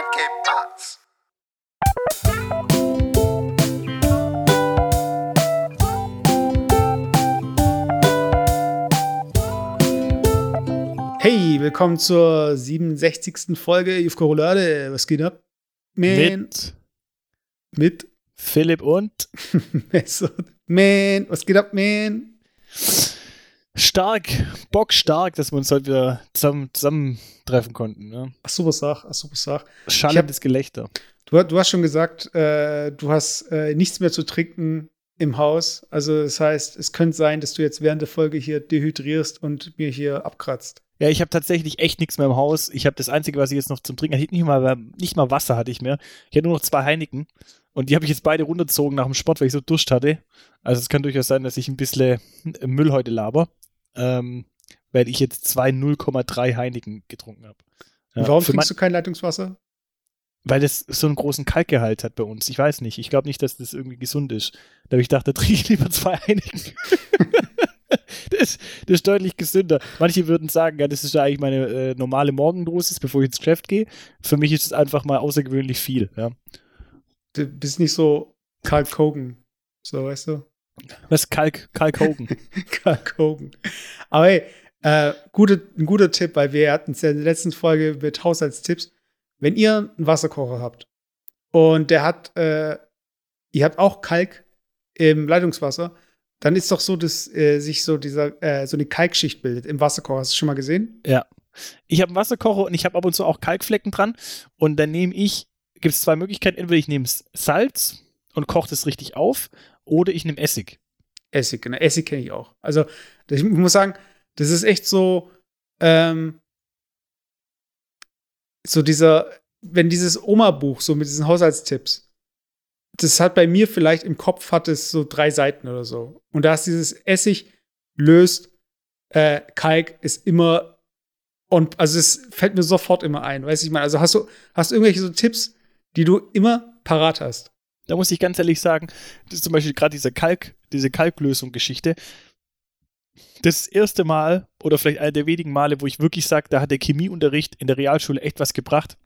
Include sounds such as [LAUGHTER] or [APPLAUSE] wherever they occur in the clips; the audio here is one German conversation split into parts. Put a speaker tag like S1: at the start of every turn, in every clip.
S1: ¿Qué pasa?
S2: Hey, willkommen zur 67. Folge Jufko Roulade. Was geht ab? Man.
S3: Mit
S2: Mit.
S3: Philipp und [LAUGHS]
S2: man. Was geht ab, man?
S3: Stark, Bock stark, dass wir uns heute wieder zusammen, zusammentreffen konnten. Ne?
S2: Ach, super Sach. Ach, super Sach.
S3: Schallendes Gelächter.
S2: Du, du hast schon gesagt, äh, du hast äh, nichts mehr zu trinken im Haus. Also, das heißt, es könnte sein, dass du jetzt während der Folge hier dehydrierst und mir hier abkratzt.
S3: Ja, ich habe tatsächlich echt nichts mehr im Haus. Ich habe das Einzige, was ich jetzt noch zum Trinken hatte, nicht mal, nicht mal Wasser hatte ich mehr. Ich hatte nur noch zwei Heineken. Und die habe ich jetzt beide runtergezogen nach dem Sport, weil ich so Durst hatte. Also es kann durchaus sein, dass ich ein bisschen Müll heute laber. Ähm, weil ich jetzt zwei 0,3 Heineken getrunken habe.
S2: Und warum trinkst du kein Leitungswasser?
S3: Weil das so einen großen Kalkgehalt hat bei uns. Ich weiß nicht. Ich glaube nicht, dass das irgendwie gesund ist. Da habe ich gedacht, da trinke ich lieber zwei Heineken. [LAUGHS] das, das, ist deutlich gesünder. Manche würden sagen, ja, das ist ja eigentlich meine äh, normale Morgendosis, bevor ich ins Geschäft gehe. Für mich ist es einfach mal außergewöhnlich viel. Ja.
S2: Du bist nicht so Karl Kogan. So, weißt du?
S3: Was? Kalk, Kalk Hogan. [LAUGHS]
S2: Kalk Hogan. Aber hey, äh, gute, ein guter Tipp, weil wir hatten es ja in der letzten Folge mit Haushaltstipps. Wenn ihr einen Wasserkocher habt und der hat, äh, ihr habt auch Kalk im Leitungswasser, dann ist doch so, dass äh, sich so dieser, äh, so eine Kalkschicht bildet im Wasserkocher. Hast du schon mal gesehen?
S3: Ja. Ich habe einen Wasserkocher und ich habe ab und zu auch Kalkflecken dran. Und dann nehme ich, gibt es zwei Möglichkeiten. Entweder ich nehme Salz und koche das richtig auf oder ich nehme Essig.
S2: Essig, genau. Essig kenne ich auch. Also, ich muss sagen, das ist echt so, ähm, so dieser, wenn dieses Oma-Buch, so mit diesen Haushaltstipps, das hat bei mir vielleicht im Kopf hat es so drei Seiten oder so. Und da ist dieses Essig löst, äh, Kalk ist immer und also es fällt mir sofort immer ein, weiß ich mal. Also hast du hast du irgendwelche so Tipps, die du immer parat hast?
S3: Da muss ich ganz ehrlich sagen, das ist zum Beispiel gerade diese Kalk, diese Kalklösung-Geschichte. Das erste Mal oder vielleicht einer der wenigen Male, wo ich wirklich sage, da hat der Chemieunterricht in der Realschule echt was gebracht,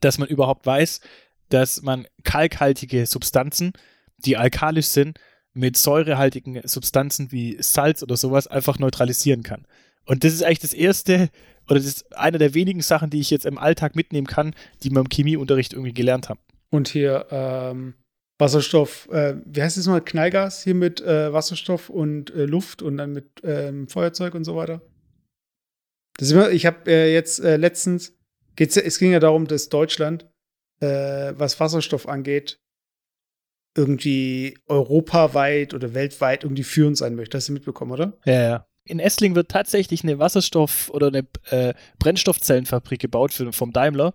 S3: dass man überhaupt weiß, dass man kalkhaltige Substanzen, die alkalisch sind, mit säurehaltigen Substanzen wie Salz oder sowas einfach neutralisieren kann. Und das ist eigentlich das erste oder das ist eine der wenigen Sachen, die ich jetzt im Alltag mitnehmen kann, die man im Chemieunterricht irgendwie gelernt haben.
S2: Und hier ähm, Wasserstoff, äh, wie heißt das mal? Knallgas hier mit äh, Wasserstoff und äh, Luft und dann mit ähm, Feuerzeug und so weiter. Das immer, ich habe äh, jetzt äh, letztens, es ging ja darum, dass Deutschland, äh, was Wasserstoff angeht, irgendwie europaweit oder weltweit irgendwie führend sein möchte. Hast du mitbekommen, oder?
S3: Ja, ja. In Essling wird tatsächlich eine Wasserstoff- oder eine Brennstoffzellenfabrik gebaut für, vom Daimler.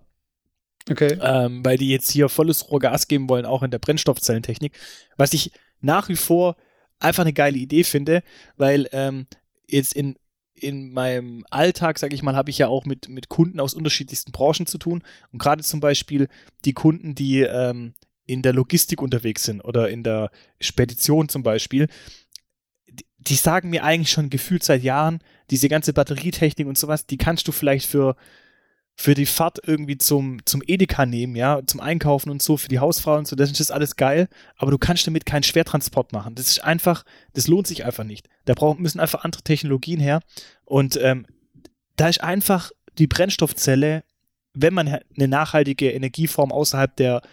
S2: Okay.
S3: Ähm, weil die jetzt hier volles Rohr Gas geben wollen, auch in der Brennstoffzellentechnik. Was ich nach wie vor einfach eine geile Idee finde, weil ähm, jetzt in, in meinem Alltag, sage ich mal, habe ich ja auch mit, mit Kunden aus unterschiedlichsten Branchen zu tun. Und gerade zum Beispiel die Kunden, die ähm, in der Logistik unterwegs sind oder in der Spedition zum Beispiel, die, die sagen mir eigentlich schon gefühlt seit Jahren, diese ganze Batterietechnik und sowas, die kannst du vielleicht für für die Fahrt irgendwie zum, zum Edeka nehmen, ja, zum Einkaufen und so, für die Hausfrau und so, das ist alles geil, aber du kannst damit keinen Schwertransport machen. Das ist einfach, das lohnt sich einfach nicht. Da brauchen, müssen einfach andere Technologien her. Und ähm, da ist einfach die Brennstoffzelle, wenn man eine nachhaltige Energieform außerhalb der,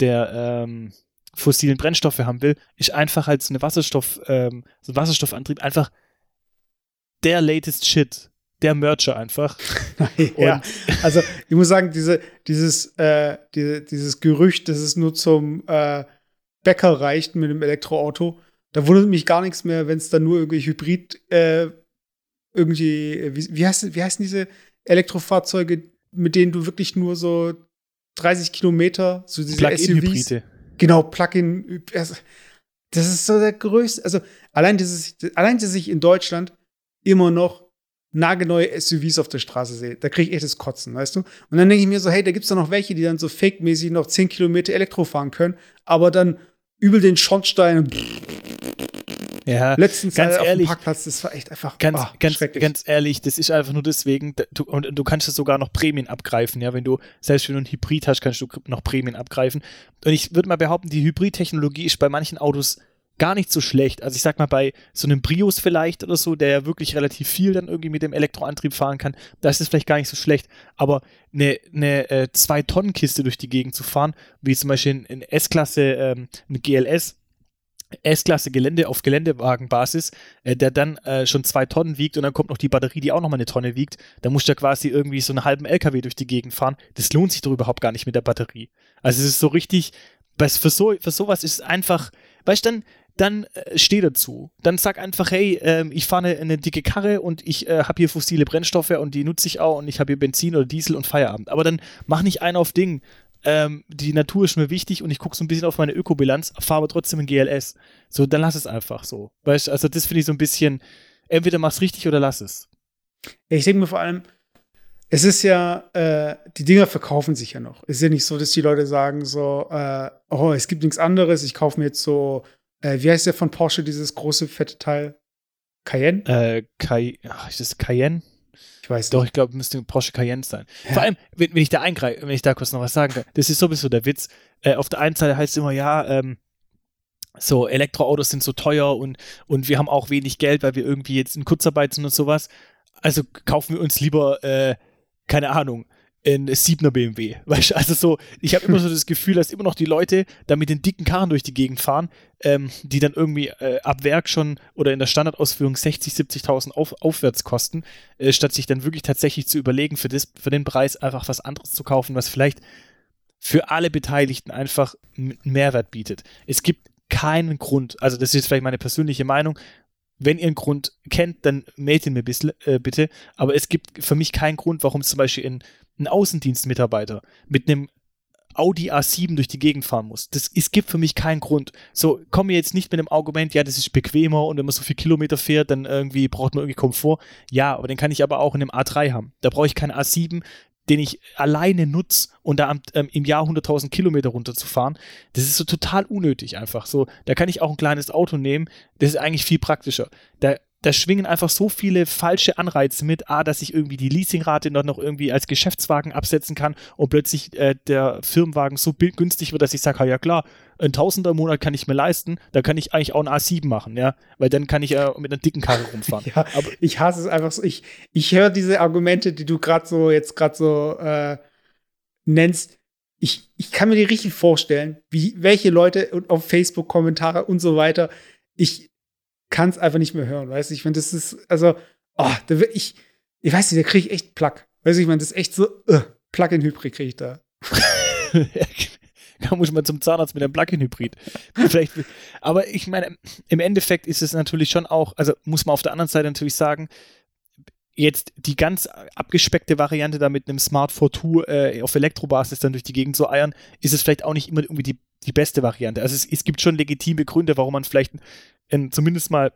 S3: der ähm, fossilen Brennstoffe haben will, ist einfach als eine Wasserstoff, ähm, so ein Wasserstoffantrieb einfach der latest Shit der Mercher einfach. [LAUGHS]
S2: ja, also ich muss sagen, diese, dieses, äh, diese, dieses Gerücht, dass es nur zum äh, Bäcker reicht mit dem Elektroauto, da wundert mich gar nichts mehr, wenn es dann nur irgendwie Hybrid, äh, irgendwie, wie, wie, heißt, wie heißen diese Elektrofahrzeuge, mit denen du wirklich nur so 30 Kilometer, so diese
S3: Plug-in-Hybride.
S2: Genau, Plug-in. Das ist so der größte, also allein, dass, allein, dass ich in Deutschland immer noch nagelneue SUVs auf der Straße sehe, da kriege ich echt das Kotzen, weißt du? Und dann denke ich mir so, hey, da gibt es doch noch welche, die dann so fake-mäßig noch 10 Kilometer Elektro fahren können, aber dann übel den Schornstein Ja, letztens
S3: ganz
S2: auf
S3: ehrlich,
S2: dem Parkplatz, das war echt einfach
S3: ganz, oh, ganz, ganz ehrlich, das ist einfach nur deswegen, du, und du kannst es sogar noch Prämien abgreifen, ja, wenn du, selbst wenn du ein Hybrid hast, kannst du noch Prämien abgreifen. Und ich würde mal behaupten, die Hybridtechnologie ist bei manchen Autos gar nicht so schlecht. Also ich sag mal, bei so einem Prius vielleicht oder so, der ja wirklich relativ viel dann irgendwie mit dem Elektroantrieb fahren kann, da ist es vielleicht gar nicht so schlecht. Aber eine, eine äh, Zwei-Tonnen-Kiste durch die Gegend zu fahren, wie zum Beispiel in, S-Klasse, ähm, GLS, S-Klasse Gelände auf Geländewagenbasis, äh, der dann äh, schon zwei Tonnen wiegt und dann kommt noch die Batterie, die auch nochmal eine Tonne wiegt. Da muss der quasi irgendwie so einen halben LKW durch die Gegend fahren. Das lohnt sich doch überhaupt gar nicht mit der Batterie. Also es ist so richtig, was für, so, für sowas ist es einfach, weißt du, dann, dann äh, steh dazu. Dann sag einfach, hey, äh, ich fahre eine, eine, dicke Karre und ich äh, habe hier fossile Brennstoffe und die nutze ich auch und ich habe hier Benzin oder Diesel und Feierabend. Aber dann mach nicht einen auf Ding. Ähm, die Natur ist mir wichtig und ich gucke so ein bisschen auf meine Ökobilanz, fahre aber trotzdem ein GLS. So, dann lass es einfach so. Weißt also das finde ich so ein bisschen, entweder mach's richtig oder lass es.
S2: Ich denke mir vor allem, es ist ja, äh, die Dinger verkaufen sich ja noch. Es ist ja nicht so, dass die Leute sagen so, äh, oh, es gibt nichts anderes, ich kaufe mir jetzt so äh, wie heißt der von Porsche, dieses große, fette Teil? Cayenne?
S3: Äh, Cay Ach, ist das Cayenne?
S2: Ich weiß
S3: Doch, nicht. ich glaube, müsste Porsche Cayenne sein. Ja. Vor allem, wenn, wenn ich da eingreife, wenn ich da kurz noch was sagen kann, das ist sowieso der Witz. Äh, auf der einen Seite heißt es immer, ja, ähm, so Elektroautos sind so teuer und, und wir haben auch wenig Geld, weil wir irgendwie jetzt in Kurzarbeit sind und sowas. Also kaufen wir uns lieber, äh, keine Ahnung, ein 7er BMW. Weißt du, also so, ich habe immer so das Gefühl, dass immer noch die Leute da mit den dicken Karren durch die Gegend fahren, ähm, die dann irgendwie äh, ab Werk schon oder in der Standardausführung 60, 70.000 auf, aufwärts kosten, äh, statt sich dann wirklich tatsächlich zu überlegen, für, das, für den Preis einfach was anderes zu kaufen, was vielleicht für alle Beteiligten einfach einen Mehrwert bietet. Es gibt keinen Grund, also das ist vielleicht meine persönliche Meinung, wenn ihr einen Grund kennt, dann meldet ihn mir bisschen, äh, bitte. Aber es gibt für mich keinen Grund, warum zum Beispiel in ein Außendienstmitarbeiter mit einem Audi A7 durch die Gegend fahren muss. Das, es gibt für mich keinen Grund. So, komme jetzt nicht mit dem Argument, ja, das ist bequemer und wenn man so viel Kilometer fährt, dann irgendwie braucht man irgendwie Komfort. Ja, aber den kann ich aber auch in einem A3 haben. Da brauche ich keinen A7, den ich alleine nutze und da ähm, im Jahr 100.000 Kilometer runterzufahren. Das ist so total unnötig einfach. So, da kann ich auch ein kleines Auto nehmen. Das ist eigentlich viel praktischer. Da da schwingen einfach so viele falsche Anreize mit. A, dass ich irgendwie die Leasingrate noch, noch irgendwie als Geschäftswagen absetzen kann und plötzlich äh, der Firmenwagen so günstig wird, dass ich sage, ja klar, ein Tausender im Monat kann ich mir leisten, da kann ich eigentlich auch ein A7 machen, ja, weil dann kann ich ja äh, mit einer dicken Karre rumfahren. [LAUGHS]
S2: ja, aber ich hasse es einfach so. Ich, ich höre diese Argumente, die du gerade so jetzt gerade so äh, nennst. Ich, ich kann mir die richtig vorstellen, wie welche Leute auf Facebook Kommentare und so weiter. Ich kann es einfach nicht mehr hören, weißt du? Ich finde, das ist, also, oh, da will ich, ich weiß nicht, da kriege ich echt Plack. Weißt du, ich meine, das ist echt so, uh, Plug-in-Hybrid kriege ich da. [LAUGHS]
S3: da muss mal zum Zahnarzt mit einem Plug-in-Hybrid. Vielleicht, aber ich meine, im Endeffekt ist es natürlich schon auch, also muss man auf der anderen Seite natürlich sagen, jetzt die ganz abgespeckte Variante da mit einem Smart 4 äh, auf Elektrobasis dann durch die Gegend zu eiern, ist es vielleicht auch nicht immer irgendwie die, die beste Variante. Also es, es gibt schon legitime Gründe, warum man vielleicht in, zumindest mal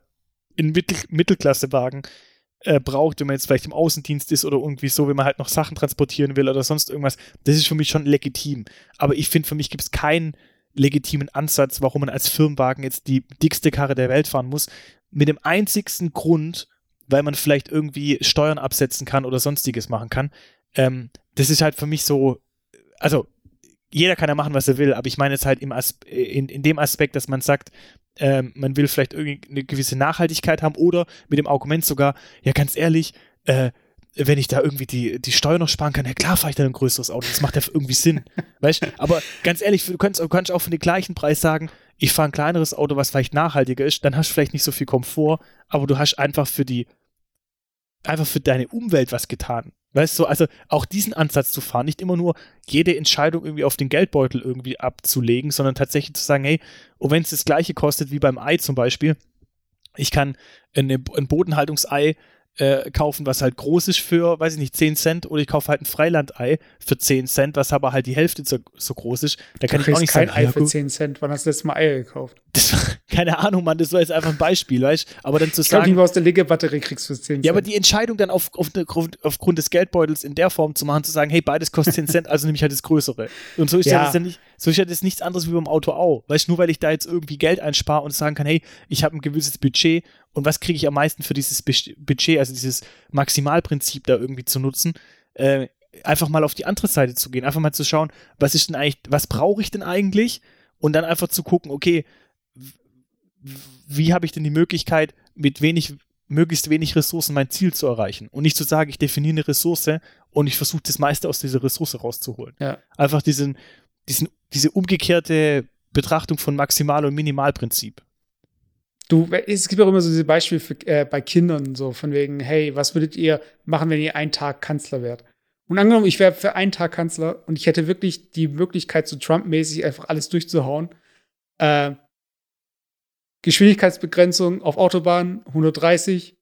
S3: in Mittel, Mittelklassewagen äh, braucht, wenn man jetzt vielleicht im Außendienst ist oder irgendwie so, wenn man halt noch Sachen transportieren will oder sonst irgendwas. Das ist für mich schon legitim. Aber ich finde, für mich gibt es keinen legitimen Ansatz, warum man als Firmenwagen jetzt die dickste Karre der Welt fahren muss. Mit dem einzigsten Grund, weil man vielleicht irgendwie Steuern absetzen kann oder sonstiges machen kann. Ähm, das ist halt für mich so, also jeder kann ja machen, was er will, aber ich meine jetzt halt im in, in dem Aspekt, dass man sagt, ähm, man will vielleicht irgendwie eine gewisse Nachhaltigkeit haben oder mit dem Argument sogar, ja ganz ehrlich, äh, wenn ich da irgendwie die, die Steuer noch sparen kann, ja klar fahre ich dann ein größeres Auto, das macht ja irgendwie Sinn, [LAUGHS] weißt Aber ganz ehrlich, du kannst, du kannst auch für den gleichen Preis sagen, ich fahre ein kleineres Auto, was vielleicht nachhaltiger ist, dann hast du vielleicht nicht so viel Komfort, aber du hast einfach für die, einfach für deine Umwelt was getan. Weißt du, also auch diesen Ansatz zu fahren, nicht immer nur jede Entscheidung irgendwie auf den Geldbeutel irgendwie abzulegen, sondern tatsächlich zu sagen, hey, und wenn es das gleiche kostet wie beim Ei zum Beispiel, ich kann eine, ein Bodenhaltungsei äh, kaufen, was halt groß ist für, weiß ich nicht, 10 Cent oder ich kaufe halt ein Freilandei für 10 Cent, was aber halt die Hälfte so, so groß ist. Da kann ich auch nicht
S2: kein
S3: sagen,
S2: Ei für 10 Cent. Wann hast du das Mal Eier gekauft?
S3: Das [LAUGHS] keine Ahnung, Mann, das war jetzt einfach ein Beispiel, weißt Aber dann zu ich sagen.
S2: Ich aus der Linke-Batterie kriegst für 10 Cent.
S3: Ja, aber die Entscheidung dann auf, auf, aufgrund des Geldbeutels in der Form zu machen, zu sagen, hey, beides kostet 10 Cent, also nehme ich halt das Größere. Und so ist ja das ja nicht, so ist ja das nichts anderes wie beim Auto auch. Weißt du, nur weil ich da jetzt irgendwie Geld einspare und sagen kann, hey, ich habe ein gewisses Budget und was kriege ich am meisten für dieses Budget, also dieses Maximalprinzip da irgendwie zu nutzen, äh, einfach mal auf die andere Seite zu gehen, einfach mal zu schauen, was ist denn eigentlich, was brauche ich denn eigentlich? Und dann einfach zu gucken, okay, wie habe ich denn die Möglichkeit, mit wenig, möglichst wenig Ressourcen mein Ziel zu erreichen? Und nicht zu sagen, ich definiere eine Ressource und ich versuche das meiste aus dieser Ressource rauszuholen.
S2: Ja.
S3: Einfach diesen, diesen, diese umgekehrte Betrachtung von Maximal- und Minimalprinzip.
S2: Du, es gibt auch immer so diese Beispiele für, äh, bei Kindern, so von wegen, hey, was würdet ihr machen, wenn ihr einen Tag Kanzler wärt? Und angenommen, ich wäre für einen Tag Kanzler und ich hätte wirklich die Möglichkeit, so Trump-mäßig einfach alles durchzuhauen. Äh, Geschwindigkeitsbegrenzung auf Autobahnen 130,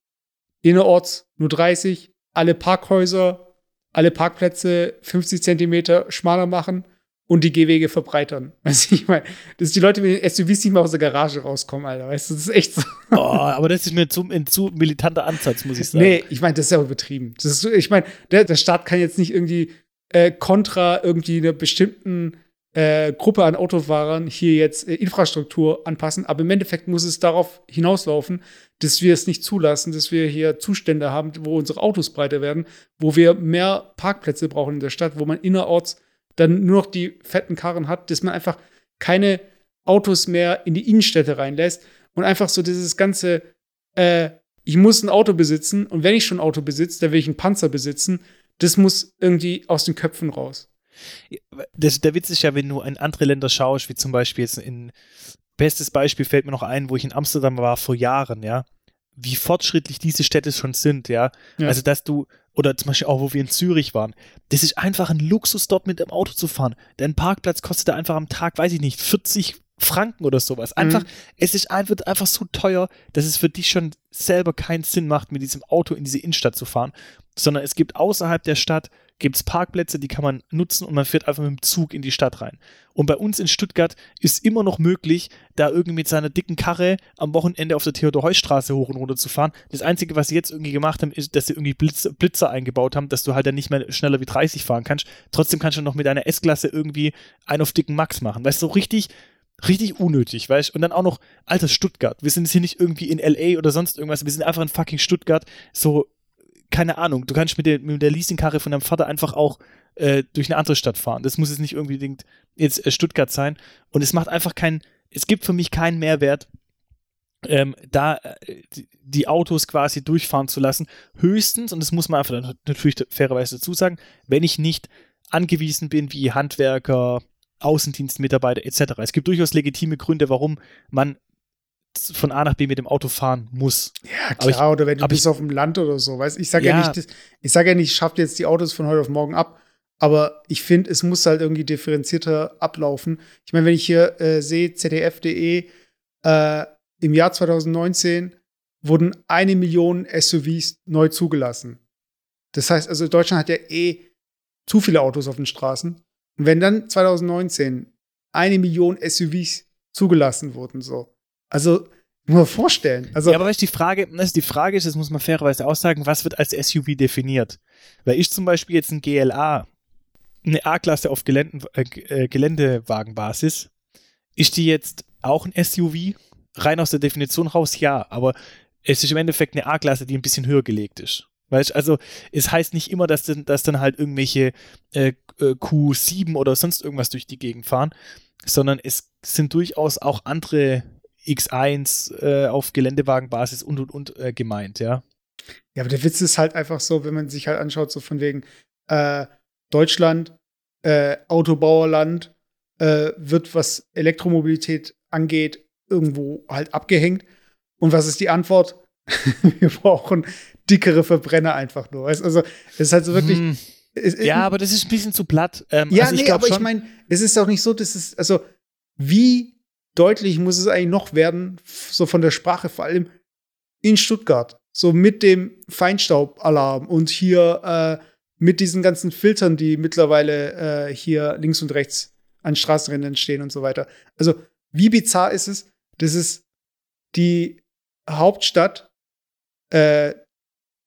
S2: innerorts nur 30, alle Parkhäuser, alle Parkplätze 50 Zentimeter schmaler machen und die Gehwege verbreitern. [LAUGHS] Weißt du, ich meine, dass die Leute mit den SUVs nicht mal aus der Garage rauskommen, Alter. Weißt du, das ist echt so. [LAUGHS]
S3: Oh, aber das ist mir zu, ein zu militanter Ansatz, muss ich sagen.
S2: Nee, ich meine, das ist ja übertrieben. Das ist, ich meine, der, der Staat kann jetzt nicht irgendwie äh, kontra irgendwie einer bestimmten äh, Gruppe an Autofahrern hier jetzt äh, Infrastruktur anpassen, aber im Endeffekt muss es darauf hinauslaufen, dass wir es nicht zulassen, dass wir hier Zustände haben, wo unsere Autos breiter werden, wo wir mehr Parkplätze brauchen in der Stadt, wo man innerorts dann nur noch die fetten Karren hat, dass man einfach keine Autos mehr in die Innenstädte reinlässt und einfach so dieses ganze, äh, ich muss ein Auto besitzen und wenn ich schon ein Auto besitze, dann will ich einen Panzer besitzen, das muss irgendwie aus den Köpfen raus.
S3: Das, der Witz ist ja, wenn du in andere Länder schaust, wie zum Beispiel jetzt in, bestes Beispiel fällt mir noch ein, wo ich in Amsterdam war vor Jahren, ja, wie fortschrittlich diese Städte schon sind, ja. ja. Also, dass du, oder zum Beispiel auch, wo wir in Zürich waren, das ist einfach ein Luxus, dort mit dem Auto zu fahren. Dein Parkplatz kostet einfach am Tag, weiß ich nicht, 40 Franken oder sowas. Einfach, mhm. es ist wird einfach so teuer, dass es für dich schon selber keinen Sinn macht, mit diesem Auto in diese Innenstadt zu fahren, sondern es gibt außerhalb der Stadt gibt es Parkplätze, die kann man nutzen und man fährt einfach mit dem Zug in die Stadt rein. Und bei uns in Stuttgart ist immer noch möglich, da irgendwie mit seiner dicken Karre am Wochenende auf der Theodor-Heuss-Straße hoch und runter zu fahren. Das Einzige, was sie jetzt irgendwie gemacht haben, ist, dass sie irgendwie Blitz, Blitzer eingebaut haben, dass du halt dann nicht mehr schneller wie 30 fahren kannst. Trotzdem kannst du noch mit einer S-Klasse irgendwie einen auf dicken Max machen. Weißt du, so richtig richtig unnötig, weißt Und dann auch noch, alter Stuttgart. Wir sind jetzt hier nicht irgendwie in LA oder sonst irgendwas. Wir sind einfach in fucking Stuttgart. So, keine Ahnung, du kannst mit der, mit der Leasingkarre von deinem Vater einfach auch äh, durch eine andere Stadt fahren. Das muss jetzt nicht irgendwie jetzt äh, Stuttgart sein. Und es macht einfach keinen, es gibt für mich keinen Mehrwert, ähm, da äh, die Autos quasi durchfahren zu lassen. Höchstens, und das muss man einfach natürlich fairerweise dazu sagen, wenn ich nicht angewiesen bin, wie Handwerker, Außendienstmitarbeiter etc. Es gibt durchaus legitime Gründe, warum man von A nach B mit dem Auto fahren muss.
S2: Ja, klar, ich, oder wenn du bist ich, auf dem Land oder so, weißt ich sage ja, ja, nicht, ich sage ja nicht, schafft jetzt die Autos von heute auf morgen ab, aber ich finde, es muss halt irgendwie differenzierter ablaufen. Ich meine, wenn ich hier äh, sehe, ZDF.de, äh, im Jahr 2019 wurden eine Million SUVs neu zugelassen. Das heißt, also Deutschland hat ja eh zu viele Autos auf den Straßen. Und wenn dann 2019 eine Million SUVs zugelassen wurden, so, also, nur vorstellen. Also,
S3: ja, aber weißt, die Frage, also die Frage ist, das muss man fairerweise aussagen, was wird als SUV definiert? Weil ich zum Beispiel jetzt ein GLA, eine A-Klasse auf Gelände, äh, äh, Geländewagenbasis, ist die jetzt auch ein SUV? Rein aus der Definition raus, ja, aber es ist im Endeffekt eine A-Klasse, die ein bisschen höher gelegt ist. Weißt also es heißt nicht immer, dass, dann, dass dann halt irgendwelche äh, äh Q7 oder sonst irgendwas durch die Gegend fahren, sondern es sind durchaus auch andere X1 äh, auf Geländewagenbasis und und und äh, gemeint, ja.
S2: Ja, aber der Witz ist halt einfach so, wenn man sich halt anschaut, so von wegen äh, Deutschland, äh, Autobauerland, äh, wird, was Elektromobilität angeht, irgendwo halt abgehängt. Und was ist die Antwort? [LAUGHS] Wir brauchen dickere Verbrenner einfach nur. Weißt? Also, es ist halt so wirklich. Hm.
S3: Es, ja, aber das ist ein bisschen zu platt.
S2: Ähm, ja, also nee, aber ich meine, es ist auch nicht so, dass es, also, wie deutlich muss es eigentlich noch werden, so von der Sprache, vor allem in Stuttgart. So mit dem Feinstaubalarm und hier äh, mit diesen ganzen Filtern, die mittlerweile äh, hier links und rechts an Straßenrändern stehen und so weiter. Also, wie bizarr ist es, dass es die Hauptstadt äh,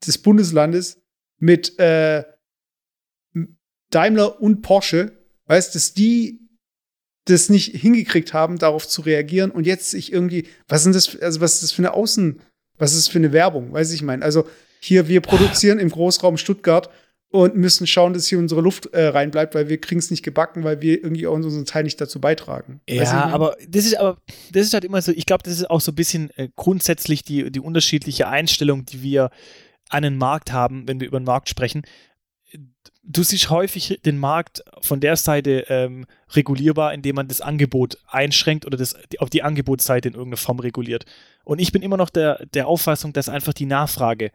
S2: des Bundeslandes mit äh, Daimler und Porsche, weißt, dass die das nicht hingekriegt haben, darauf zu reagieren und jetzt sich irgendwie, was sind das, also was ist das für eine Außen, was ist das für eine Werbung, weiß ich meine. Also hier, wir produzieren im Großraum Stuttgart und müssen schauen, dass hier unsere Luft äh, reinbleibt, weil wir kriegen es nicht gebacken, weil wir irgendwie auch unseren Teil nicht dazu beitragen.
S3: Ja, aber das ist aber das ist halt immer so, ich glaube, das ist auch so ein bisschen äh, grundsätzlich die, die unterschiedliche Einstellung, die wir an den Markt haben, wenn wir über den Markt sprechen. Du siehst häufig den Markt von der Seite ähm, regulierbar, indem man das Angebot einschränkt oder das auf die Angebotsseite in irgendeiner Form reguliert. Und ich bin immer noch der, der Auffassung, dass einfach die Nachfrage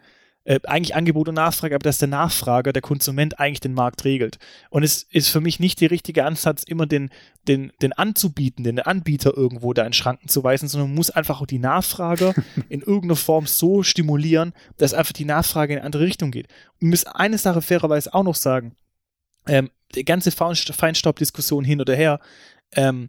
S3: äh, eigentlich Angebot und Nachfrage, aber dass der Nachfrager, der Konsument eigentlich den Markt regelt. Und es ist für mich nicht der richtige Ansatz, immer den, den, den anzubieten, den Anbieter irgendwo da in Schranken zu weisen, sondern man muss einfach auch die Nachfrager [LAUGHS] in irgendeiner Form so stimulieren, dass einfach die Nachfrage in eine andere Richtung geht. Und müssen eine Sache fairerweise auch noch sagen. Ähm, die ganze Feinstaubdiskussion hin oder her, ähm,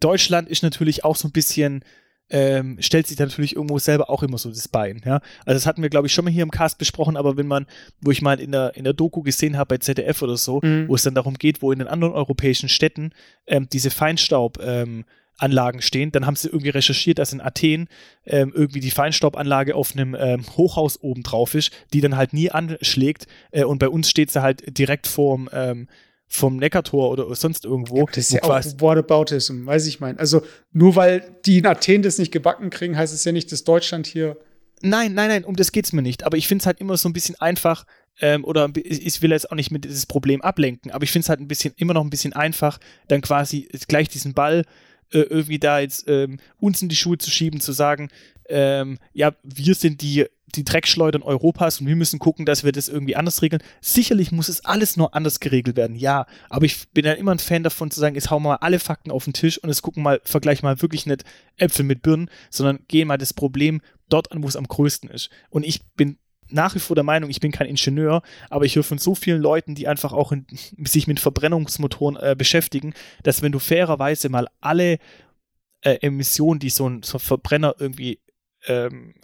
S3: Deutschland ist natürlich auch so ein bisschen ähm, stellt sich natürlich irgendwo selber auch immer so das Bein. Ja? Also das hatten wir, glaube ich, schon mal hier im Cast besprochen, aber wenn man, wo ich mal in der, in der Doku gesehen habe bei ZDF oder so, mhm. wo es dann darum geht, wo in den anderen europäischen Städten ähm, diese Feinstaub ähm, Anlagen stehen. Dann haben sie irgendwie recherchiert, dass in Athen ähm, irgendwie die Feinstaubanlage auf einem ähm, Hochhaus oben drauf ist, die dann halt nie anschlägt. Äh, und bei uns steht sie halt direkt vorm, ähm, vom Neckartor oder sonst irgendwo.
S2: Das ist ja auch Whataboutism, weiß ich mein. Also nur weil die in Athen das nicht gebacken kriegen, heißt es ja nicht, dass Deutschland hier.
S3: Nein, nein, nein, um das geht es mir nicht. Aber ich finde es halt immer so ein bisschen einfach, ähm, oder ich will jetzt auch nicht mit dieses Problem ablenken, aber ich finde es halt ein bisschen, immer noch ein bisschen einfach, dann quasi gleich diesen Ball äh, irgendwie da jetzt ähm, uns in die Schuhe zu schieben, zu sagen, ähm, ja, wir sind die die Dreckschleudern Europas und wir müssen gucken, dass wir das irgendwie anders regeln. Sicherlich muss es alles nur anders geregelt werden, ja. Aber ich bin ja immer ein Fan davon zu sagen, jetzt hauen wir mal alle Fakten auf den Tisch und jetzt gucken mal, vergleichen mal wirklich nicht Äpfel mit Birnen, sondern gehen mal das Problem dort an, wo es am größten ist. Und ich bin nach wie vor der Meinung, ich bin kein Ingenieur, aber ich höre von so vielen Leuten, die einfach auch in, sich mit Verbrennungsmotoren äh, beschäftigen, dass wenn du fairerweise mal alle äh, Emissionen, die so ein, so ein Verbrenner irgendwie ähm,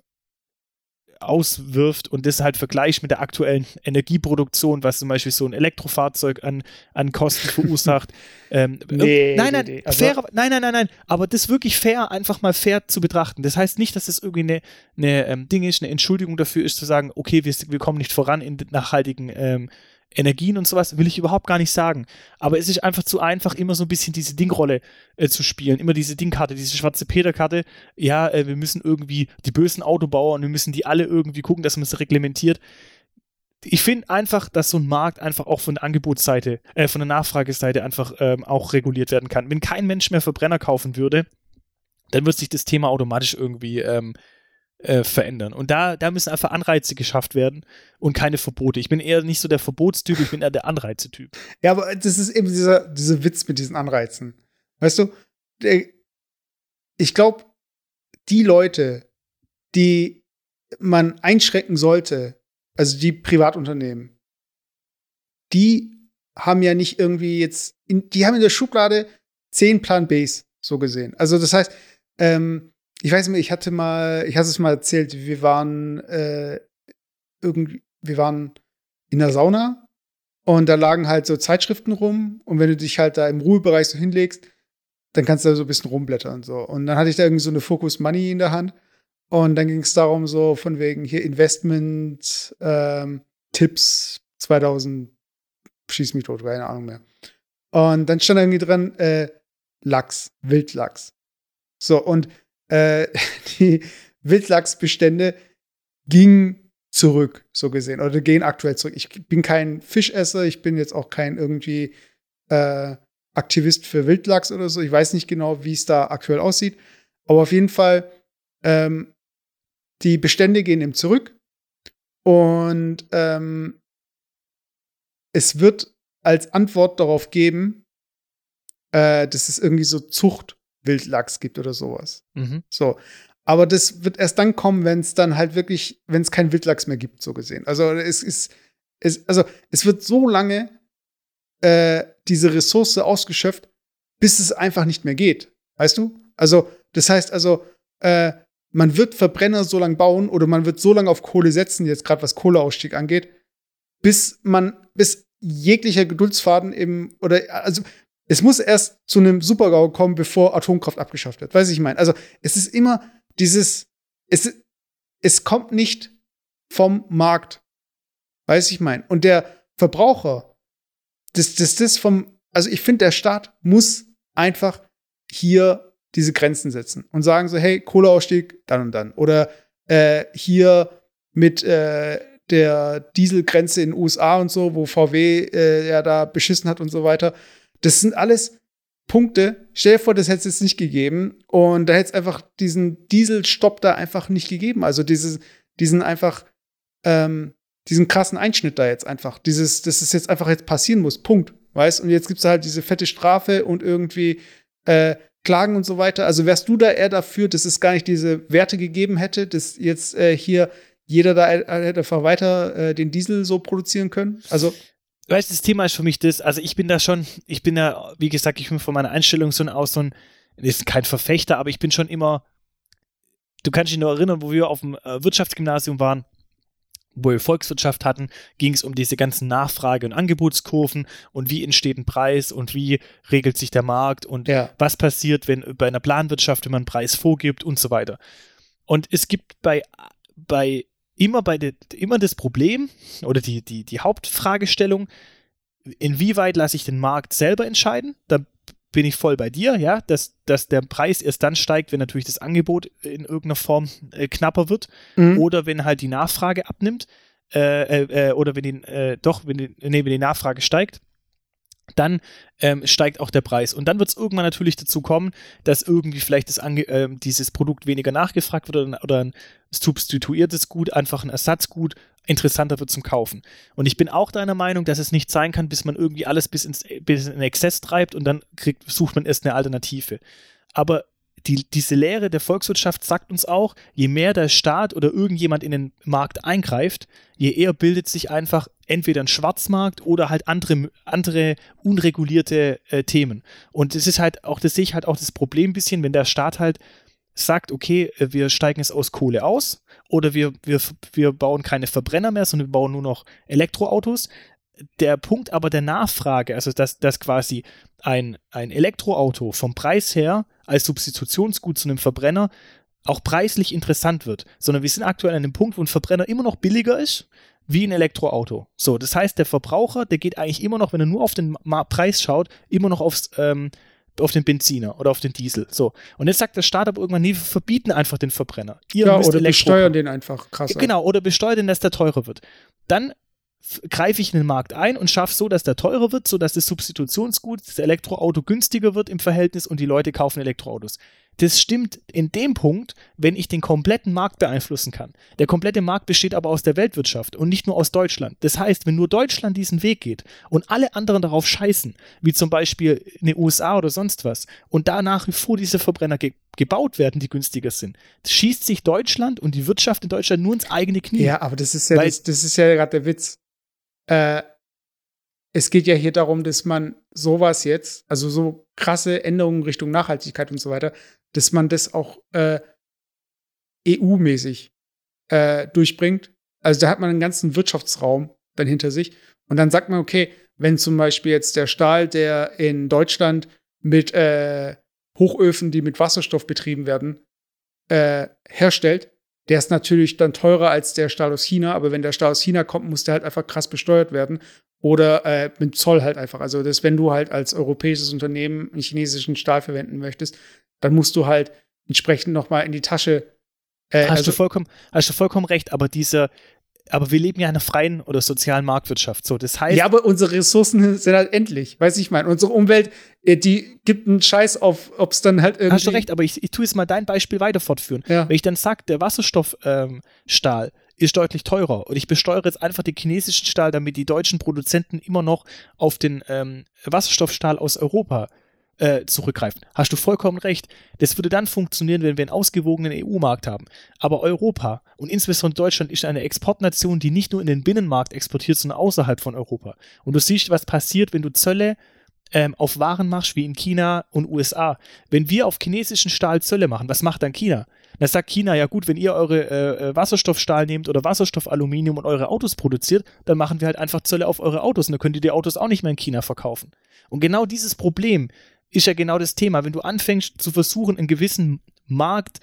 S3: auswirft und das halt vergleicht mit der aktuellen Energieproduktion, was zum Beispiel so ein Elektrofahrzeug an, an Kosten verursacht. [LAUGHS] ähm, nee, nein, nein, nee, also fair, nein, nein, nein, nein, aber das wirklich fair, einfach mal fair zu betrachten. Das heißt nicht, dass das irgendwie eine, eine ähm, Ding ist, eine Entschuldigung dafür ist, zu sagen, okay, wir, wir kommen nicht voran in nachhaltigen ähm, Energien und sowas will ich überhaupt gar nicht sagen. Aber es ist einfach zu einfach, immer so ein bisschen diese Dingrolle äh, zu spielen. Immer diese Dingkarte, diese schwarze Peterkarte. Ja, äh, wir müssen irgendwie die bösen Autobauer und wir müssen die alle irgendwie gucken, dass man es reglementiert. Ich finde einfach, dass so ein Markt einfach auch von der Angebotsseite, äh, von der Nachfrageseite einfach ähm, auch reguliert werden kann. Wenn kein Mensch mehr Verbrenner kaufen würde, dann wird sich das Thema automatisch irgendwie ähm, äh, verändern. Und da, da müssen einfach Anreize geschafft werden und keine Verbote. Ich bin eher nicht so der Verbotstyp, ich bin eher der Anreizetyp.
S2: Ja, aber das ist eben dieser, dieser Witz mit diesen Anreizen. Weißt du, ich glaube, die Leute, die man einschränken sollte, also die Privatunternehmen, die haben ja nicht irgendwie jetzt, in, die haben in der Schublade zehn Plan Bs, so gesehen. Also das heißt, ähm, ich weiß nicht, ich hatte mal, ich hatte es mal erzählt, wir waren äh, irgendwie, wir waren in der Sauna und da lagen halt so Zeitschriften rum und wenn du dich halt da im Ruhebereich so hinlegst, dann kannst du da so ein bisschen rumblättern so. Und dann hatte ich da irgendwie so eine Focus Money in der Hand und dann ging es darum so von wegen hier Investment ähm, Tipps 2000 schieß mich tot, keine Ahnung mehr. Und dann stand irgendwie dran äh, Lachs, Wildlachs. So und äh, [LAUGHS] die Wildlachsbestände gingen zurück, so gesehen, oder gehen aktuell zurück. Ich bin kein Fischesser, ich bin jetzt auch kein irgendwie äh, Aktivist für Wildlachs oder so. Ich weiß nicht genau, wie es da aktuell aussieht. Aber auf jeden Fall, ähm, die Bestände gehen eben zurück. Und ähm, es wird als Antwort darauf geben, äh, dass es irgendwie so Zucht Wildlachs gibt oder sowas. Mhm. So. Aber das wird erst dann kommen, wenn es dann halt wirklich, wenn es keinen Wildlachs mehr gibt, so gesehen. Also es ist, es, also es wird so lange äh, diese Ressource ausgeschöpft, bis es einfach nicht mehr geht. Weißt du? Also, das heißt also, äh, man wird Verbrenner so lange bauen oder man wird so lange auf Kohle setzen, jetzt gerade was Kohleausstieg angeht, bis man, bis jeglicher Geduldsfaden eben, oder also es muss erst zu einem Supergau kommen, bevor Atomkraft abgeschafft wird. Weiß ich meine. Also es ist immer dieses, es, es kommt nicht vom Markt. Weiß ich meine. Und der Verbraucher, das, das, das vom, also ich finde, der Staat muss einfach hier diese Grenzen setzen und sagen so, hey, Kohleausstieg, dann und dann. Oder äh, hier mit äh, der Dieselgrenze in den USA und so, wo VW äh, ja da beschissen hat und so weiter. Das sind alles Punkte. Stell dir vor, das hätte es jetzt nicht gegeben und da hätte es einfach diesen Dieselstopp da einfach nicht gegeben. Also dieses, diesen einfach, ähm, diesen krassen Einschnitt da jetzt einfach. Dieses, dass es jetzt einfach jetzt passieren muss. Punkt. Weißt? Und jetzt gibt es halt diese fette Strafe und irgendwie äh, Klagen und so weiter. Also wärst du da eher dafür, dass es gar nicht diese Werte gegeben hätte, dass jetzt äh, hier jeder da hätte einfach weiter äh, den Diesel so produzieren können? Also
S3: weißt das Thema ist für mich das, also ich bin da schon, ich bin da, wie gesagt, ich bin von meiner Einstellung so aus so ein, ist kein Verfechter, aber ich bin schon immer, du kannst dich nur erinnern, wo wir auf dem äh, Wirtschaftsgymnasium waren, wo wir Volkswirtschaft hatten, ging es um diese ganzen Nachfrage- und Angebotskurven und wie entsteht ein Preis und wie regelt sich der Markt und ja. was passiert, wenn bei einer Planwirtschaft, wenn man einen Preis vorgibt und so weiter. Und es gibt bei, bei immer bei de, immer das Problem oder die, die, die Hauptfragestellung, inwieweit lasse ich den Markt selber entscheiden? Da bin ich voll bei dir, ja, dass, dass der Preis erst dann steigt, wenn natürlich das Angebot in irgendeiner Form äh, knapper wird mhm. oder wenn halt die Nachfrage abnimmt äh, äh, äh oder wenn die, äh, doch, wenn die, nee, wenn die Nachfrage steigt dann ähm, steigt auch der Preis. Und dann wird es irgendwann natürlich dazu kommen, dass irgendwie vielleicht das Ange äh, dieses Produkt weniger nachgefragt wird oder, oder ein substituiertes Gut, einfach ein Ersatzgut, interessanter wird zum Kaufen. Und ich bin auch deiner Meinung, dass es nicht sein kann, bis man irgendwie alles bis, ins, bis in Exzess treibt und dann kriegt, sucht man erst eine Alternative. Aber die, diese Lehre der Volkswirtschaft sagt uns auch, je mehr der Staat oder irgendjemand in den Markt eingreift, je eher bildet sich einfach entweder ein Schwarzmarkt oder halt andere, andere unregulierte äh, Themen. Und das ist halt auch, das sehe ich halt auch das Problem ein bisschen, wenn der Staat halt sagt, okay, äh, wir steigen jetzt aus Kohle aus oder wir, wir, wir bauen keine Verbrenner mehr, sondern wir bauen nur noch Elektroautos. Der Punkt aber der Nachfrage, also dass, dass quasi ein, ein Elektroauto vom Preis her als Substitutionsgut zu einem Verbrenner auch preislich interessant wird, sondern wir sind aktuell an einem Punkt, wo ein Verbrenner immer noch billiger ist wie ein Elektroauto. So, das heißt, der Verbraucher, der geht eigentlich immer noch, wenn er nur auf den Preis schaut, immer noch aufs, ähm, auf den Benziner oder auf den Diesel. So. Und jetzt sagt der Staat aber irgendwann, nee, wir verbieten einfach den Verbrenner.
S2: Ihr ja, oder besteuern den einfach krass.
S3: Genau, oder besteuern den, dass der teurer wird. Dann greife ich in den Markt ein und schaffe so, dass der teurer wird, sodass das Substitutionsgut, das Elektroauto günstiger wird im Verhältnis und die Leute kaufen Elektroautos. Das stimmt in dem Punkt, wenn ich den kompletten Markt beeinflussen kann. Der komplette Markt besteht aber aus der Weltwirtschaft und nicht nur aus Deutschland. Das heißt, wenn nur Deutschland diesen Weg geht und alle anderen darauf scheißen, wie zum Beispiel in den USA oder sonst was, und da nach wie vor diese Verbrenner ge gebaut werden, die günstiger sind, schießt sich Deutschland und die Wirtschaft in Deutschland nur ins eigene Knie.
S2: Ja, aber das ist ja, das, das ist ja gerade der Witz. Äh, es geht ja hier darum, dass man sowas jetzt, also so krasse Änderungen Richtung Nachhaltigkeit und so weiter, dass man das auch äh, EU-mäßig äh, durchbringt. Also da hat man einen ganzen Wirtschaftsraum dann hinter sich. Und dann sagt man, okay, wenn zum Beispiel jetzt der Stahl, der in Deutschland mit äh, Hochöfen, die mit Wasserstoff betrieben werden, äh, herstellt, der ist natürlich dann teurer als der Stahl aus China, aber wenn der Stahl aus China kommt, muss der halt einfach krass besteuert werden. Oder äh, mit Zoll halt einfach. Also, dass wenn du halt als europäisches Unternehmen einen chinesischen Stahl verwenden möchtest, dann musst du halt entsprechend nochmal in die Tasche.
S3: Äh, hast, also, du vollkommen, hast du vollkommen recht, aber diese, aber wir leben ja in einer freien oder sozialen Marktwirtschaft. So, das heißt.
S2: Ja, aber unsere Ressourcen sind halt endlich. Weiß ich meine, unsere Umwelt, äh, die gibt einen Scheiß auf, ob es dann halt irgendwie.
S3: Hast du recht, aber ich, ich tue jetzt mal dein Beispiel weiter fortführen. Ja. Wenn ich dann sage, der Wasserstoffstahl ähm, ist deutlich teurer und ich besteuere jetzt einfach den chinesischen Stahl, damit die deutschen Produzenten immer noch auf den ähm, Wasserstoffstahl aus Europa äh, zurückgreifen. Hast du vollkommen recht. Das würde dann funktionieren, wenn wir einen ausgewogenen EU-Markt haben. Aber Europa und insbesondere Deutschland ist eine Exportnation, die nicht nur in den Binnenmarkt exportiert, sondern außerhalb von Europa. Und du siehst, was passiert, wenn du Zölle ähm, auf Waren machst, wie in China und USA. Wenn wir auf chinesischen Stahl Zölle machen, was macht dann China? Dann sagt China, ja gut, wenn ihr eure äh, äh, Wasserstoffstahl nehmt oder Wasserstoffaluminium und eure Autos produziert, dann machen wir halt einfach Zölle auf eure Autos und dann könnt ihr die Autos auch nicht mehr in China verkaufen. Und genau dieses Problem ist ja genau das Thema. Wenn du anfängst zu versuchen, einen gewissen Markt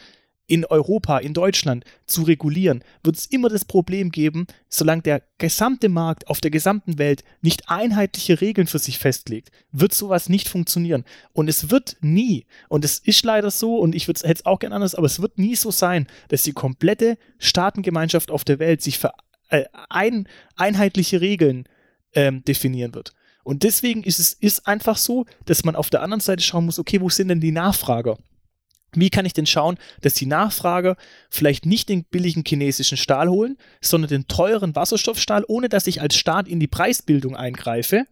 S3: in Europa, in Deutschland zu regulieren, wird es immer das Problem geben, solange der gesamte Markt auf der gesamten Welt nicht einheitliche Regeln für sich festlegt, wird sowas nicht funktionieren. Und es wird nie, und es ist leider so, und ich hätte es auch gern anders, aber es wird nie so sein, dass die komplette Staatengemeinschaft auf der Welt sich für äh, ein, einheitliche Regeln ähm, definieren wird. Und deswegen ist es ist einfach so, dass man auf der anderen Seite schauen muss, okay, wo sind denn die Nachfrager? Wie kann ich denn schauen, dass die Nachfrager vielleicht nicht den billigen chinesischen Stahl holen, sondern den teuren Wasserstoffstahl, ohne dass ich als Staat in die Preisbildung eingreife,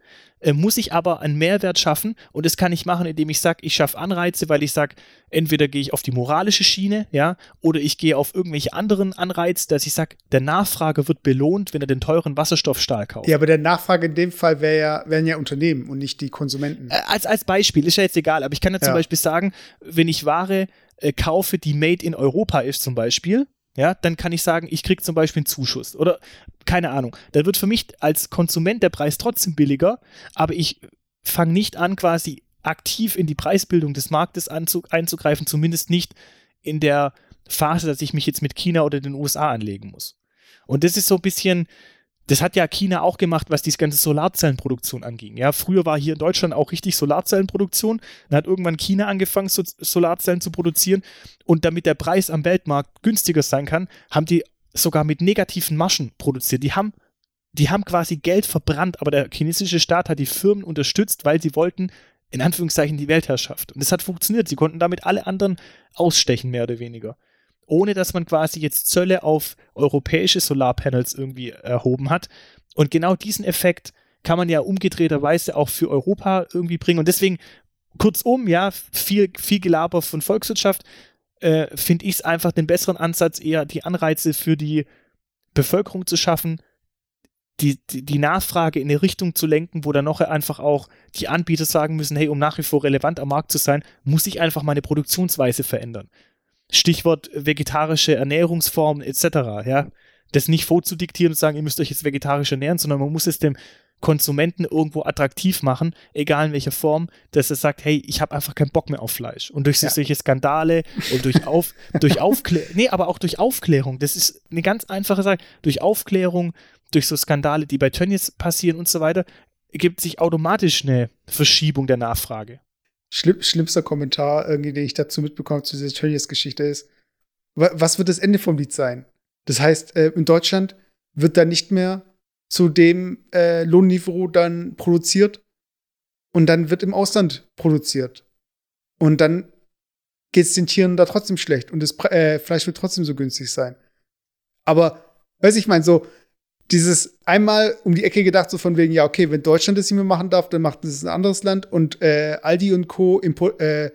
S3: äh, muss ich aber einen Mehrwert schaffen und das kann ich machen, indem ich sage, ich schaffe Anreize, weil ich sage, entweder gehe ich auf die moralische Schiene, ja, oder ich gehe auf irgendwelche anderen Anreize, dass ich sage, der Nachfrager wird belohnt, wenn er den teuren Wasserstoffstahl kauft.
S2: Ja, aber der Nachfrage in dem Fall wär ja, wären ja Unternehmen und nicht die Konsumenten.
S3: Äh, als, als Beispiel, ist ja jetzt egal, aber ich kann ja zum
S2: Ja.
S3: Beispiel sagen, wenn ich Ware äh, kaufe, die made in Europa ist zum Beispiel, ja, dann kann ich sagen, ich kriege zum Beispiel einen Zuschuss oder keine Ahnung. Dann wird für mich als Konsument der Preis trotzdem billiger, aber ich fange nicht an, quasi aktiv in die Preisbildung des Marktes einzugreifen, zumindest nicht in der Phase, dass ich mich jetzt mit China oder den USA anlegen muss. Und das ist so ein bisschen, das hat ja China auch gemacht, was die ganze Solarzellenproduktion anging. Ja, früher war hier in Deutschland auch richtig Solarzellenproduktion. Dann hat irgendwann China angefangen, so Solarzellen zu produzieren. Und damit der Preis am Weltmarkt günstiger sein kann, haben die sogar mit negativen Maschen produziert. Die haben, die haben quasi Geld verbrannt, aber der chinesische Staat hat die Firmen unterstützt, weil sie wollten, in Anführungszeichen, die Weltherrschaft. Und das hat funktioniert. Sie konnten damit alle anderen ausstechen, mehr oder weniger ohne dass man quasi jetzt Zölle auf europäische Solarpanels irgendwie erhoben hat. Und genau diesen Effekt kann man ja umgedrehterweise auch für Europa irgendwie bringen. Und deswegen, kurzum, ja, viel, viel Gelaber von Volkswirtschaft, äh, finde ich es einfach den besseren Ansatz, eher die Anreize für die Bevölkerung zu schaffen, die, die, die Nachfrage in eine Richtung zu lenken, wo dann noch einfach auch die Anbieter sagen müssen, hey, um nach wie vor relevant am Markt zu sein, muss ich einfach meine Produktionsweise verändern. Stichwort vegetarische Ernährungsformen etc. Ja, das nicht vorzudiktieren und sagen, ihr müsst euch jetzt vegetarisch ernähren, sondern man muss es dem Konsumenten irgendwo attraktiv machen, egal in welcher Form, dass er sagt, hey, ich habe einfach keinen Bock mehr auf Fleisch. Und durch
S2: Ja.
S3: solche Skandale und durch auf, [LAUGHS] durch Aufklärung, nee, aber auch durch Aufklärung, das ist eine ganz einfache Sache, durch Aufklärung, durch so Skandale, die bei Tönnies passieren und so weiter, ergibt sich automatisch eine Verschiebung der Nachfrage.
S2: Schlimm, schlimmster Kommentar, irgendwie, den ich dazu mitbekomme, zu dieser Tönnies-Geschichte ist, wa- was wird das Ende vom Lied sein? Das heißt, äh, in Deutschland wird dann nicht mehr zu dem äh, Lohnniveau dann produziert und dann wird im Ausland produziert. Und dann geht es den Tieren da trotzdem schlecht und das äh, Fleisch wird trotzdem so günstig sein. Aber, weiß ich mein, so dieses einmal um die Ecke gedacht, so von wegen, ja, okay, wenn Deutschland das nicht mehr machen darf, dann macht es ein anderes Land und äh, Aldi und Co. Impo äh,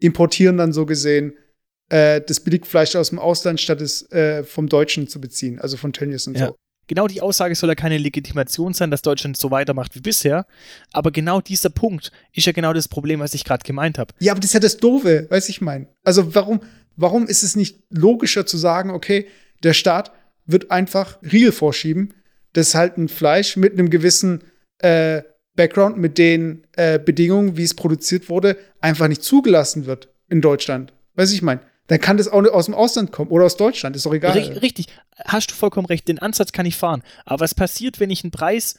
S2: importieren dann so gesehen äh, das Billigfleisch aus dem Ausland, statt es äh, vom Deutschen zu beziehen, also von Tönnies und
S3: Ja.
S2: so.
S3: Genau die Aussage soll ja keine Legitimation sein, dass Deutschland so weitermacht wie bisher. Aber genau dieser Punkt ist ja genau das Problem, was ich gerade gemeint habe.
S2: Ja, aber das ist ja das Doofe, weiß ich mein. Also warum, warum ist es nicht logischer zu sagen, okay, der Staat wird einfach Riegel vorschieben, dass halt ein Fleisch mit einem gewissen äh, Background, mit den äh, Bedingungen, wie es produziert wurde, einfach nicht zugelassen wird in Deutschland. Weiß ich mein. Dann kann das auch aus dem Ausland kommen oder aus Deutschland, ist doch egal.
S3: Ri- Richtig, hast du vollkommen recht, den Ansatz kann ich fahren. Aber was passiert, wenn ich einen Preis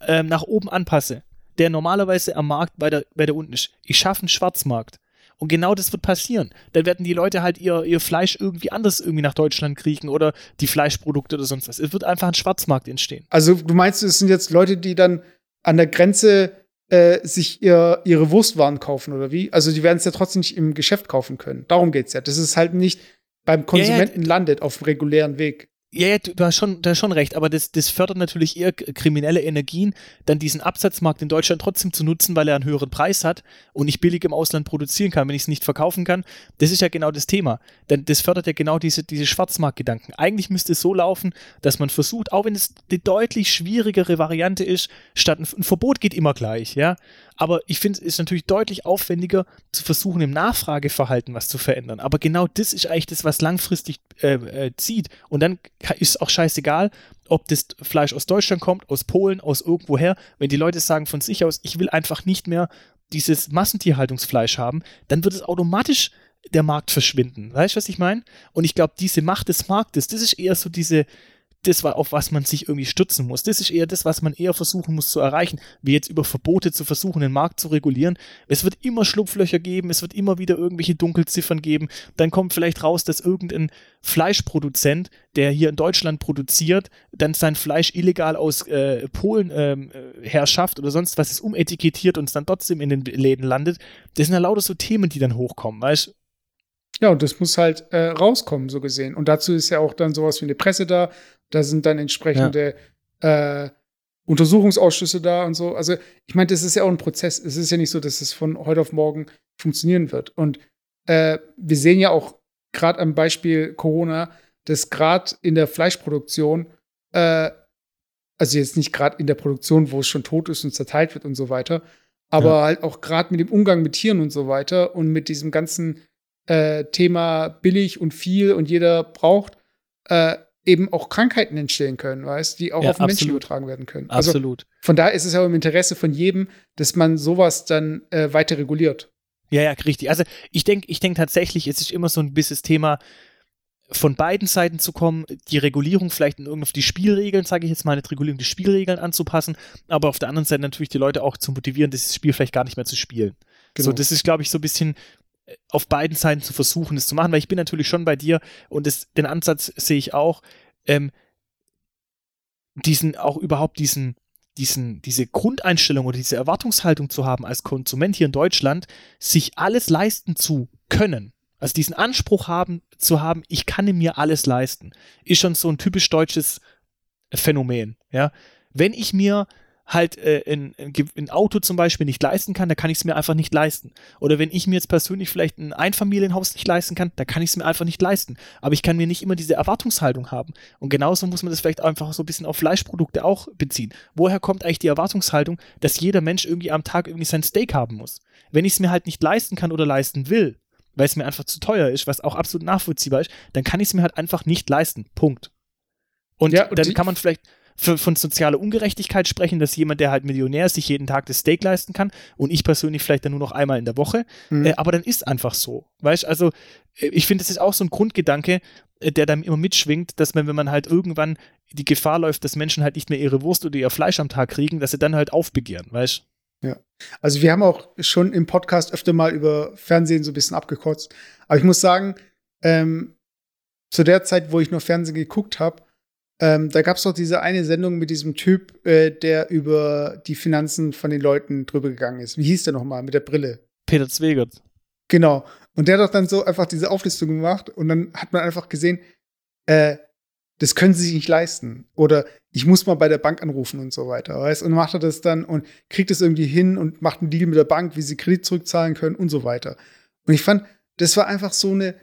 S3: ähm, nach oben anpasse, der normalerweise am Markt weiter, weiter unten ist? Ich schaffe einen Schwarzmarkt. Und genau das wird passieren. Dann werden die Leute halt ihr, ihr Fleisch irgendwie anders irgendwie nach Deutschland kriegen oder die Fleischprodukte oder sonst was. Es wird einfach ein Schwarzmarkt entstehen.
S2: Also du meinst, es sind jetzt Leute, die dann an der Grenze äh, sich ihr, ihre Wurstwaren kaufen oder wie? Also die werden es ja trotzdem nicht im Geschäft kaufen können. Darum geht's ja. Das ist halt nicht beim Konsumenten landet auf dem regulären Weg.
S3: Ja, ja, du, hast schon, du hast schon recht, aber das, das fördert natürlich eher kriminelle Energien, dann diesen Absatzmarkt in Deutschland trotzdem zu nutzen, weil er einen höheren Preis hat und ich billig im Ausland produzieren kann, wenn ich es nicht verkaufen kann. Das ist ja genau das Thema. Denn das fördert ja genau diese, diese Schwarzmarktgedanken. Eigentlich müsste es so laufen, dass man versucht, auch wenn es die deutlich schwierigere Variante ist, statt ein, ein Verbot geht immer gleich, ja. Aber ich finde, es ist natürlich deutlich aufwendiger, zu versuchen, im Nachfrageverhalten was zu verändern. Aber genau das ist eigentlich das, was langfristig äh, äh, zieht. Und dann ist auch scheißegal, ob das Fleisch aus Deutschland kommt, aus Polen, aus irgendwoher. Wenn die Leute sagen von sich aus, ich will einfach nicht mehr dieses Massentierhaltungsfleisch haben, dann wird es automatisch der Markt verschwinden. Weißt du, was ich meine? Und ich glaube, diese Macht des Marktes, das ist eher so diese, das, auf was man sich irgendwie stützen muss. Das ist eher das, was man eher versuchen muss zu erreichen, wie jetzt über Verbote zu versuchen, den Markt zu regulieren. Es wird immer Schlupflöcher geben, es wird immer wieder irgendwelche Dunkelziffern geben. Dann kommt vielleicht raus, dass irgendein Fleischproduzent, der hier in Deutschland produziert, dann sein Fleisch illegal aus äh, Polen ähm, äh, herschafft oder sonst was ist umetikettiert und es dann trotzdem in den Läden landet. Das sind ja lauter so Themen, die dann hochkommen, weißt
S2: ja, und das muss halt äh, rauskommen, so gesehen. Und dazu ist ja auch dann sowas wie eine Presse da, da sind dann entsprechende ja. äh, Untersuchungsausschüsse da und so. Also, ich meine, das ist ja auch ein Prozess. Es ist ja nicht so, dass es von heute auf morgen funktionieren wird. Und äh, wir sehen ja auch gerade am Beispiel Corona, dass gerade in der Fleischproduktion, äh, also jetzt nicht gerade in der Produktion, wo es schon tot ist und zerteilt wird und so weiter, aber ja. halt auch gerade mit dem Umgang mit Tieren und so weiter und mit diesem ganzen äh, Thema billig und viel und jeder braucht, äh, eben auch Krankheiten entstehen können, weißt, die auch ja, auf den Menschen übertragen werden können.
S3: Also absolut.
S2: Von daher ist es ja im Interesse von jedem, dass man sowas dann äh, weiter reguliert.
S3: Ja, ja, richtig. Also ich denke, ich denke tatsächlich, es ist immer so ein bisschen das Thema, von beiden Seiten zu kommen, die Regulierung vielleicht in auf die Spielregeln, sage ich jetzt mal, eine Regulierung die Spielregeln anzupassen, aber auf der anderen Seite natürlich die Leute auch zu motivieren, dieses Spiel vielleicht gar nicht mehr zu spielen. Genau. So, das ist, glaube ich, so ein bisschen auf beiden Seiten zu versuchen, es zu machen, weil ich bin natürlich schon bei dir und das, den Ansatz sehe ich auch, ähm, diesen, auch überhaupt diesen, diesen, diese Grundeinstellung oder diese Erwartungshaltung zu haben als Konsument hier in Deutschland, sich alles leisten zu können. Also diesen Anspruch haben, zu haben, ich kann mir alles leisten, ist schon so ein typisch deutsches Phänomen. Ja? Wenn ich mir halt äh, ein, ein Auto zum Beispiel nicht leisten kann, da kann ich es mir einfach nicht leisten. Oder wenn ich mir jetzt persönlich vielleicht ein Einfamilienhaus nicht leisten kann, da kann ich es mir einfach nicht leisten. Aber ich kann mir nicht immer diese Erwartungshaltung haben. Und genauso muss man das vielleicht einfach so ein bisschen auf Fleischprodukte auch beziehen. Woher kommt eigentlich die Erwartungshaltung, dass jeder Mensch irgendwie am Tag irgendwie sein Steak haben muss? Wenn ich es mir halt nicht leisten kann oder leisten will, weil es mir einfach zu teuer ist, was auch absolut nachvollziehbar ist, dann kann ich es mir halt einfach nicht leisten. Punkt. Und, ja, und dann kann man vielleicht, für, von sozialer Ungerechtigkeit sprechen, dass jemand, der halt Millionär sich jeden Tag das Steak leisten kann und ich persönlich vielleicht dann nur noch einmal in der Woche. Mhm. Äh, aber dann ist einfach so. Weißt also äh, ich finde, das ist auch so ein Grundgedanke, äh, der dann immer mitschwingt, dass man, wenn man halt irgendwann die Gefahr läuft, dass Menschen halt nicht mehr ihre Wurst oder ihr Fleisch am Tag kriegen, dass sie dann halt aufbegehren, weißt
S2: Ja. Also wir haben auch schon im Podcast öfter mal über Fernsehen so ein bisschen abgekotzt. Aber ich muss sagen, ähm, zu der Zeit, wo ich noch Fernsehen geguckt habe, ähm, da gab es doch diese eine Sendung mit diesem Typ, äh, der über die Finanzen von den Leuten drüber gegangen ist. Wie hieß der nochmal mit der Brille?
S3: Peter Zwegert.
S2: Genau. Und der hat doch dann so einfach diese Auflistung gemacht und dann hat man einfach gesehen, äh, das können sie sich nicht leisten. Oder ich muss mal bei der Bank anrufen und so weiter. Weißt? Und macht er das dann und kriegt es irgendwie hin und macht einen Deal mit der Bank, wie sie Kredit zurückzahlen können und so weiter. Und ich fand, das war einfach so eine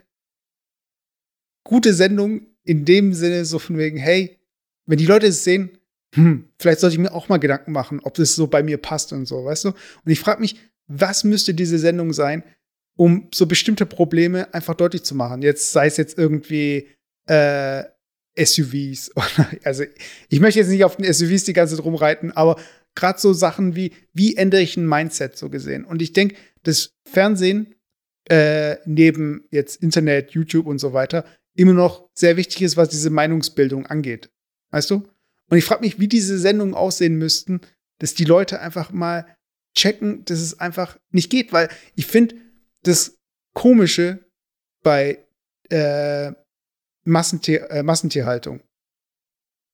S2: gute Sendung, in dem Sinne so von wegen, hey, wenn die Leute es sehen, hm, vielleicht sollte ich mir auch mal Gedanken machen, ob das so bei mir passt und so, weißt du? Und ich frage mich, was müsste diese Sendung sein, um so bestimmte Probleme einfach deutlich zu machen? Jetzt sei es jetzt irgendwie äh, SUVs [LAUGHS] oder, also ich möchte jetzt nicht auf den SUVs die ganze Zeit rumreiten, aber gerade so Sachen wie, wie ändere ich ein Mindset so gesehen? Und ich denke, das Fernsehen äh, neben jetzt Internet, YouTube und so weiter immer noch sehr wichtig ist, was diese Meinungsbildung angeht. Weißt du? Und ich frage mich, wie diese Sendungen aussehen müssten, dass die Leute einfach mal checken, dass es einfach nicht geht, weil ich finde, das Komische bei äh, Massentier, äh, Massentierhaltung,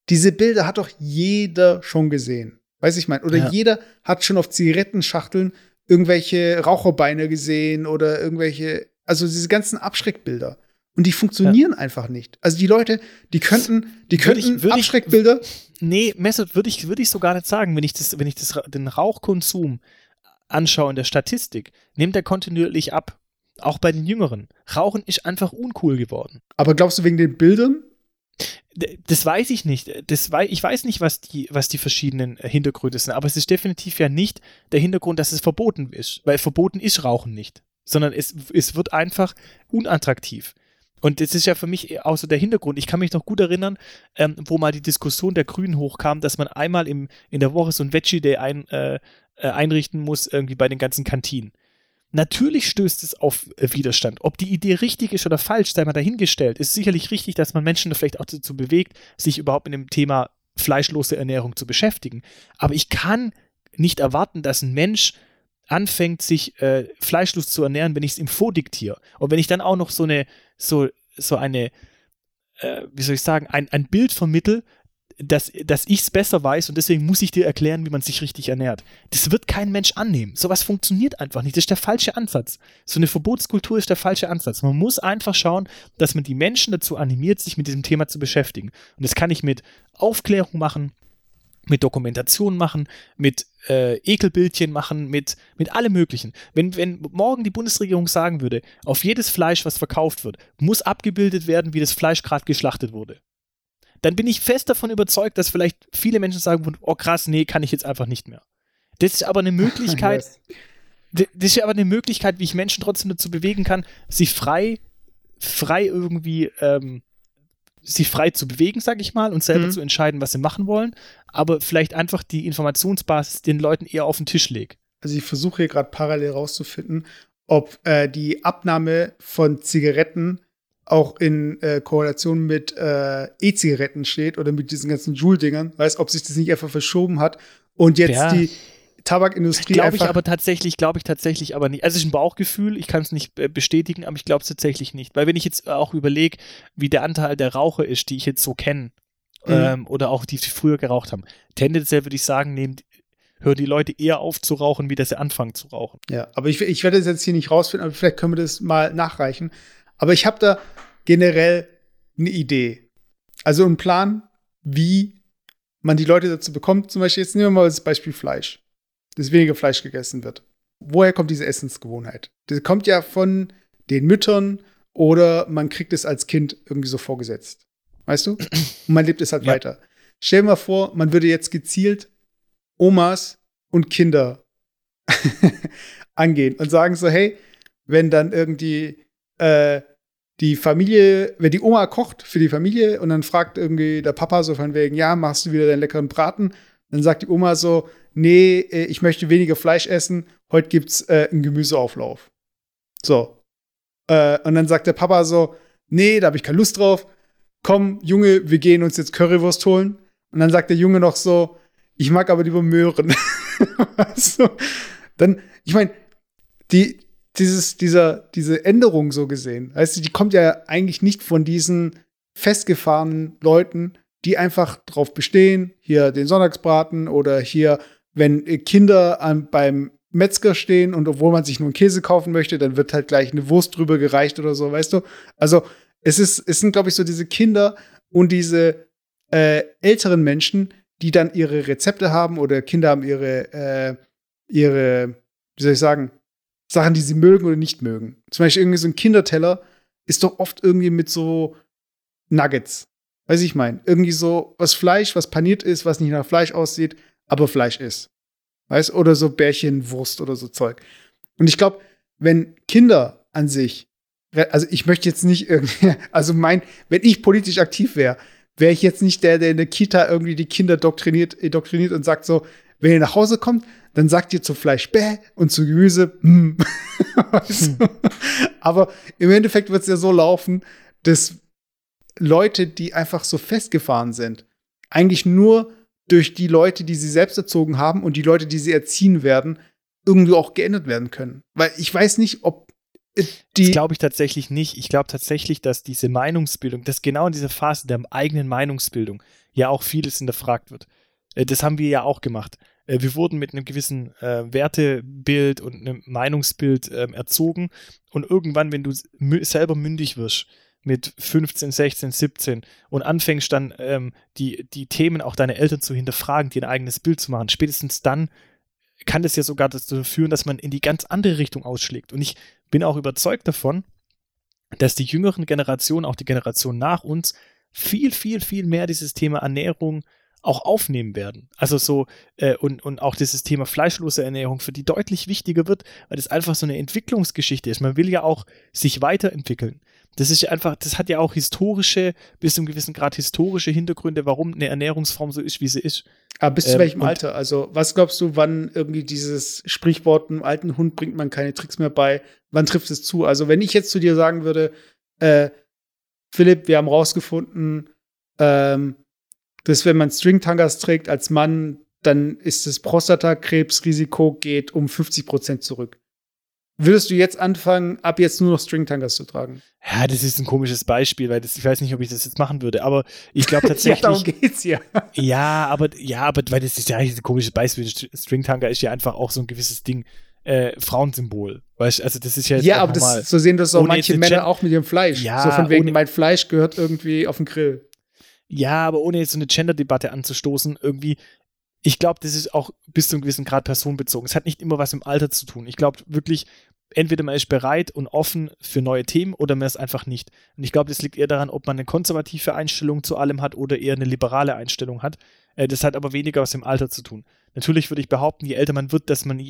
S2: diese Bilder hat doch jeder schon gesehen. Weiß ich mein, oder ja. jeder hat schon auf Zigarettenschachteln irgendwelche Raucherbeine gesehen oder irgendwelche, also diese ganzen Abschreckbilder. Und die funktionieren ja. einfach nicht. Also die Leute, die könnten, die könnten würde ich, würde Abschreckbilder.
S3: Ich, nee, Messert würde ich, würde ich so gar nicht sagen. Wenn ich das, wenn ich das, den Rauchkonsum anschaue in der Statistik, nimmt er kontinuierlich ab. Auch bei den Jüngeren. Rauchen ist einfach uncool geworden.
S2: Aber glaubst du wegen den Bildern?
S3: Das weiß ich nicht. Das wei ich weiß nicht, was die, was die verschiedenen Hintergründe sind, aber es ist definitiv ja nicht der Hintergrund, dass es verboten ist, weil verboten ist Rauchen nicht, sondern es, es wird einfach unattraktiv. Und das ist ja für mich auch so der Hintergrund. Ich kann mich noch gut erinnern, ähm, wo mal die Diskussion der Grünen hochkam, dass man einmal im, in der Woche so ein Veggie Day ein, äh, äh, einrichten muss, irgendwie bei den ganzen Kantinen. Natürlich stößt es auf äh, Widerstand. Ob die Idee richtig ist oder falsch, sei mal dahingestellt. Ist sicherlich richtig, dass man Menschen vielleicht auch dazu bewegt, sich überhaupt mit dem Thema fleischlose Ernährung zu beschäftigen. Aber ich kann nicht erwarten, dass ein Mensch anfängt, sich äh, fleischlos zu ernähren, wenn ich es ihm vordiktiere. Und wenn ich dann auch noch so eine, so, so eine, äh, wie soll ich sagen, ein, ein Bild vermittel, dass, dass ich es besser weiß und deswegen muss ich dir erklären, wie man sich richtig ernährt. Das wird kein Mensch annehmen. Sowas funktioniert einfach nicht. Das ist der falsche Ansatz. So eine Verbotskultur ist der falsche Ansatz. Man muss einfach schauen, dass man die Menschen dazu animiert, sich mit diesem Thema zu beschäftigen. Und das kann ich mit Aufklärung machen, mit Dokumentation machen, mit äh, Ekelbildchen machen, mit, mit allem Möglichen. Wenn, wenn morgen die Bundesregierung sagen würde, auf jedes Fleisch, was verkauft wird, muss abgebildet werden, wie das Fleisch gerade geschlachtet wurde dann bin ich fest davon überzeugt, dass vielleicht viele Menschen sagen, oh krass, nee, kann ich jetzt einfach nicht mehr. Das ist aber eine [LAUGHS] Möglichkeit, das ist aber eine Möglichkeit, wie ich Menschen trotzdem dazu bewegen kann, sich frei, frei irgendwie, ähm, sich frei zu bewegen, sag ich mal, und selber mhm. zu entscheiden, was sie machen wollen, aber vielleicht einfach die Informationsbasis den Leuten eher auf den Tisch legt.
S2: Also ich versuche hier gerade parallel rauszufinden, ob äh, die Abnahme von Zigaretten auch in äh, Korrelation mit äh, E-Zigaretten steht oder mit diesen ganzen Joule-Dingern, weiß, ob sich das nicht einfach verschoben hat und jetzt ja. die Tabakindustrie
S3: glaube ich aber tatsächlich, glaube ich tatsächlich aber nicht. Also es ist ein Bauchgefühl, ich kann es nicht äh, bestätigen, aber ich glaube es tatsächlich nicht. Weil wenn ich jetzt auch überlege, wie der Anteil der Raucher ist, die ich jetzt so kenne, mhm. ähm, oder auch die, die früher geraucht haben, tendenziell würde ich sagen, nehmen, hören die Leute eher auf zu rauchen, wie dass sie anfangen zu rauchen.
S2: Ja, aber ich, ich werde das jetzt hier nicht rausfinden, aber vielleicht können wir das mal nachreichen. Aber ich habe da generell eine Idee. Also einen Plan, wie man die Leute dazu bekommt. Zum Beispiel, jetzt nehmen wir mal das Beispiel Fleisch, dass weniger Fleisch gegessen wird. Woher kommt diese Essensgewohnheit? Das kommt ja von den Müttern oder man kriegt es als Kind irgendwie so vorgesetzt. Weißt du? [CLEARS THROAT] Und man lebt es halt ja. weiter. Stell dir mal vor, man würde jetzt gezielt Omas und Kinder [LAUGHS] angehen und sagen so, hey, wenn dann irgendwie äh, die Familie, wenn die Oma kocht für die Familie und dann fragt irgendwie der Papa so von wegen, ja, machst du wieder deinen leckeren Braten? Dann sagt die Oma so, nee, äh, ich möchte weniger Fleisch essen, heute gibt's äh, einen Gemüseauflauf. So. Äh, und dann sagt der Papa so, nee, da habe ich keine Lust drauf. Komm, Junge, wir gehen uns jetzt Currywurst holen. Und dann sagt der Junge noch so, ich mag aber lieber Möhren. [LAUGHS] weißt Dann, ich meine, die, dieses, dieser, diese Änderung so gesehen, weißt du, die kommt ja eigentlich nicht von diesen festgefahrenen Leuten, die einfach drauf bestehen, hier den Sonntagsbraten oder hier, wenn Kinder an, beim Metzger stehen und obwohl man sich nur einen Käse kaufen möchte, dann wird halt gleich eine Wurst drüber gereicht oder so, weißt du? Also es ist, es sind, glaube ich, so diese Kinder und diese äh, älteren Menschen, die dann ihre Rezepte haben oder Kinder haben ihre, äh, ihre, wie soll ich sagen, Sachen, die sie mögen oder nicht mögen. Zum Beispiel irgendwie so ein Kinderteller ist doch oft irgendwie mit so Nuggets. Weiß ich mein. Irgendwie so was Fleisch, was paniert ist, was nicht nach Fleisch aussieht, aber Fleisch ist. Weißt Oder so Bärchenwurst oder so Zeug. Und ich glaube, wenn Kinder an sich, also ich möchte jetzt nicht irgendwie, [LAUGHS] also mein, wenn ich politisch aktiv wäre, wäre ich jetzt nicht der, der in der Kita irgendwie die Kinder doktriniert, doktriniert und sagt so, wenn ihr nach Hause kommt, dann sagt ihr zu Fleisch bäh und zu Gemüse hm. [LAUGHS] weißt du? Aber im Endeffekt wird es ja so laufen, dass Leute, die einfach so festgefahren sind, eigentlich nur durch die Leute, die sie selbst erzogen haben und die Leute, die sie erziehen werden, irgendwie auch geändert werden können. Weil ich weiß nicht, ob
S3: die. Das glaube ich tatsächlich nicht. Ich glaube tatsächlich, dass diese Meinungsbildung, dass genau in dieser Phase der eigenen Meinungsbildung ja auch vieles hinterfragt wird. Äh, das haben wir ja auch gemacht. Äh, wir wurden mit einem gewissen äh, Wertebild und einem Meinungsbild ähm, erzogen. Und irgendwann, wenn du selber mündig wirst, mit 15, 16, 17 und anfängst dann ähm, die, die Themen auch deiner Eltern zu hinterfragen, dir ein eigenes Bild zu machen, spätestens dann kann das ja sogar dazu führen, dass man in die ganz andere Richtung ausschlägt. Und ich bin auch überzeugt davon, dass die jüngeren Generationen, auch die Generation nach uns, viel, viel, viel mehr dieses Thema Ernährung auch aufnehmen werden. Also so, äh, und, und auch dieses Thema fleischlose Ernährung für die deutlich wichtiger wird, weil das einfach so eine Entwicklungsgeschichte ist. Man will ja auch sich weiterentwickeln. Das ist einfach, das hat ja auch historische, bis zu einem gewissen Grad historische Hintergründe, warum eine Ernährungsform so ist, wie sie ist.
S2: Aber bis zu ähm, welchem Alter? Also, was glaubst du, wann irgendwie dieses Sprichwort, einem alten Hund bringt man keine Tricks mehr bei, wann trifft es zu? Also, wenn ich jetzt zu dir sagen würde, äh, Philipp, wir haben rausgefunden, ähm, dass wenn man Stringtangas trägt als Mann, dann ist das Prostatakrebsrisiko geht um 50 Prozent zurück. Würdest du jetzt anfangen, ab jetzt nur noch Stringtangas zu tragen?
S3: Ja, das ist ein komisches Beispiel, weil das, ich weiß nicht, ob ich das jetzt machen würde, aber ich glaube [LAUGHS] tatsächlich. ja, darum geht's ja. [LAUGHS] ja, aber, ja, aber, weil das ist ja eigentlich ein komisches Beispiel. Stringtanga ist ja einfach auch so ein gewisses Ding, äh, Frauensymbol. Weißt also das ist ja
S2: Ja, aber das, so sehen das auch manche Männer auch mit ihrem Fleisch. Ja, so von wegen, mein Fleisch gehört irgendwie auf den Grill.
S3: Ja, aber ohne jetzt so eine Gender-Debatte anzustoßen, irgendwie, ich glaube, das ist auch bis zu einem gewissen Grad personenbezogen. Es hat nicht immer was im Alter zu tun. Ich glaube wirklich, entweder man ist bereit und offen für neue Themen oder man ist einfach nicht. Und ich glaube, das liegt eher daran, ob man eine konservative Einstellung zu allem hat oder eher eine liberale Einstellung hat. Äh, das hat aber weniger was im Alter zu tun. Natürlich würde ich behaupten, je älter man wird, dass man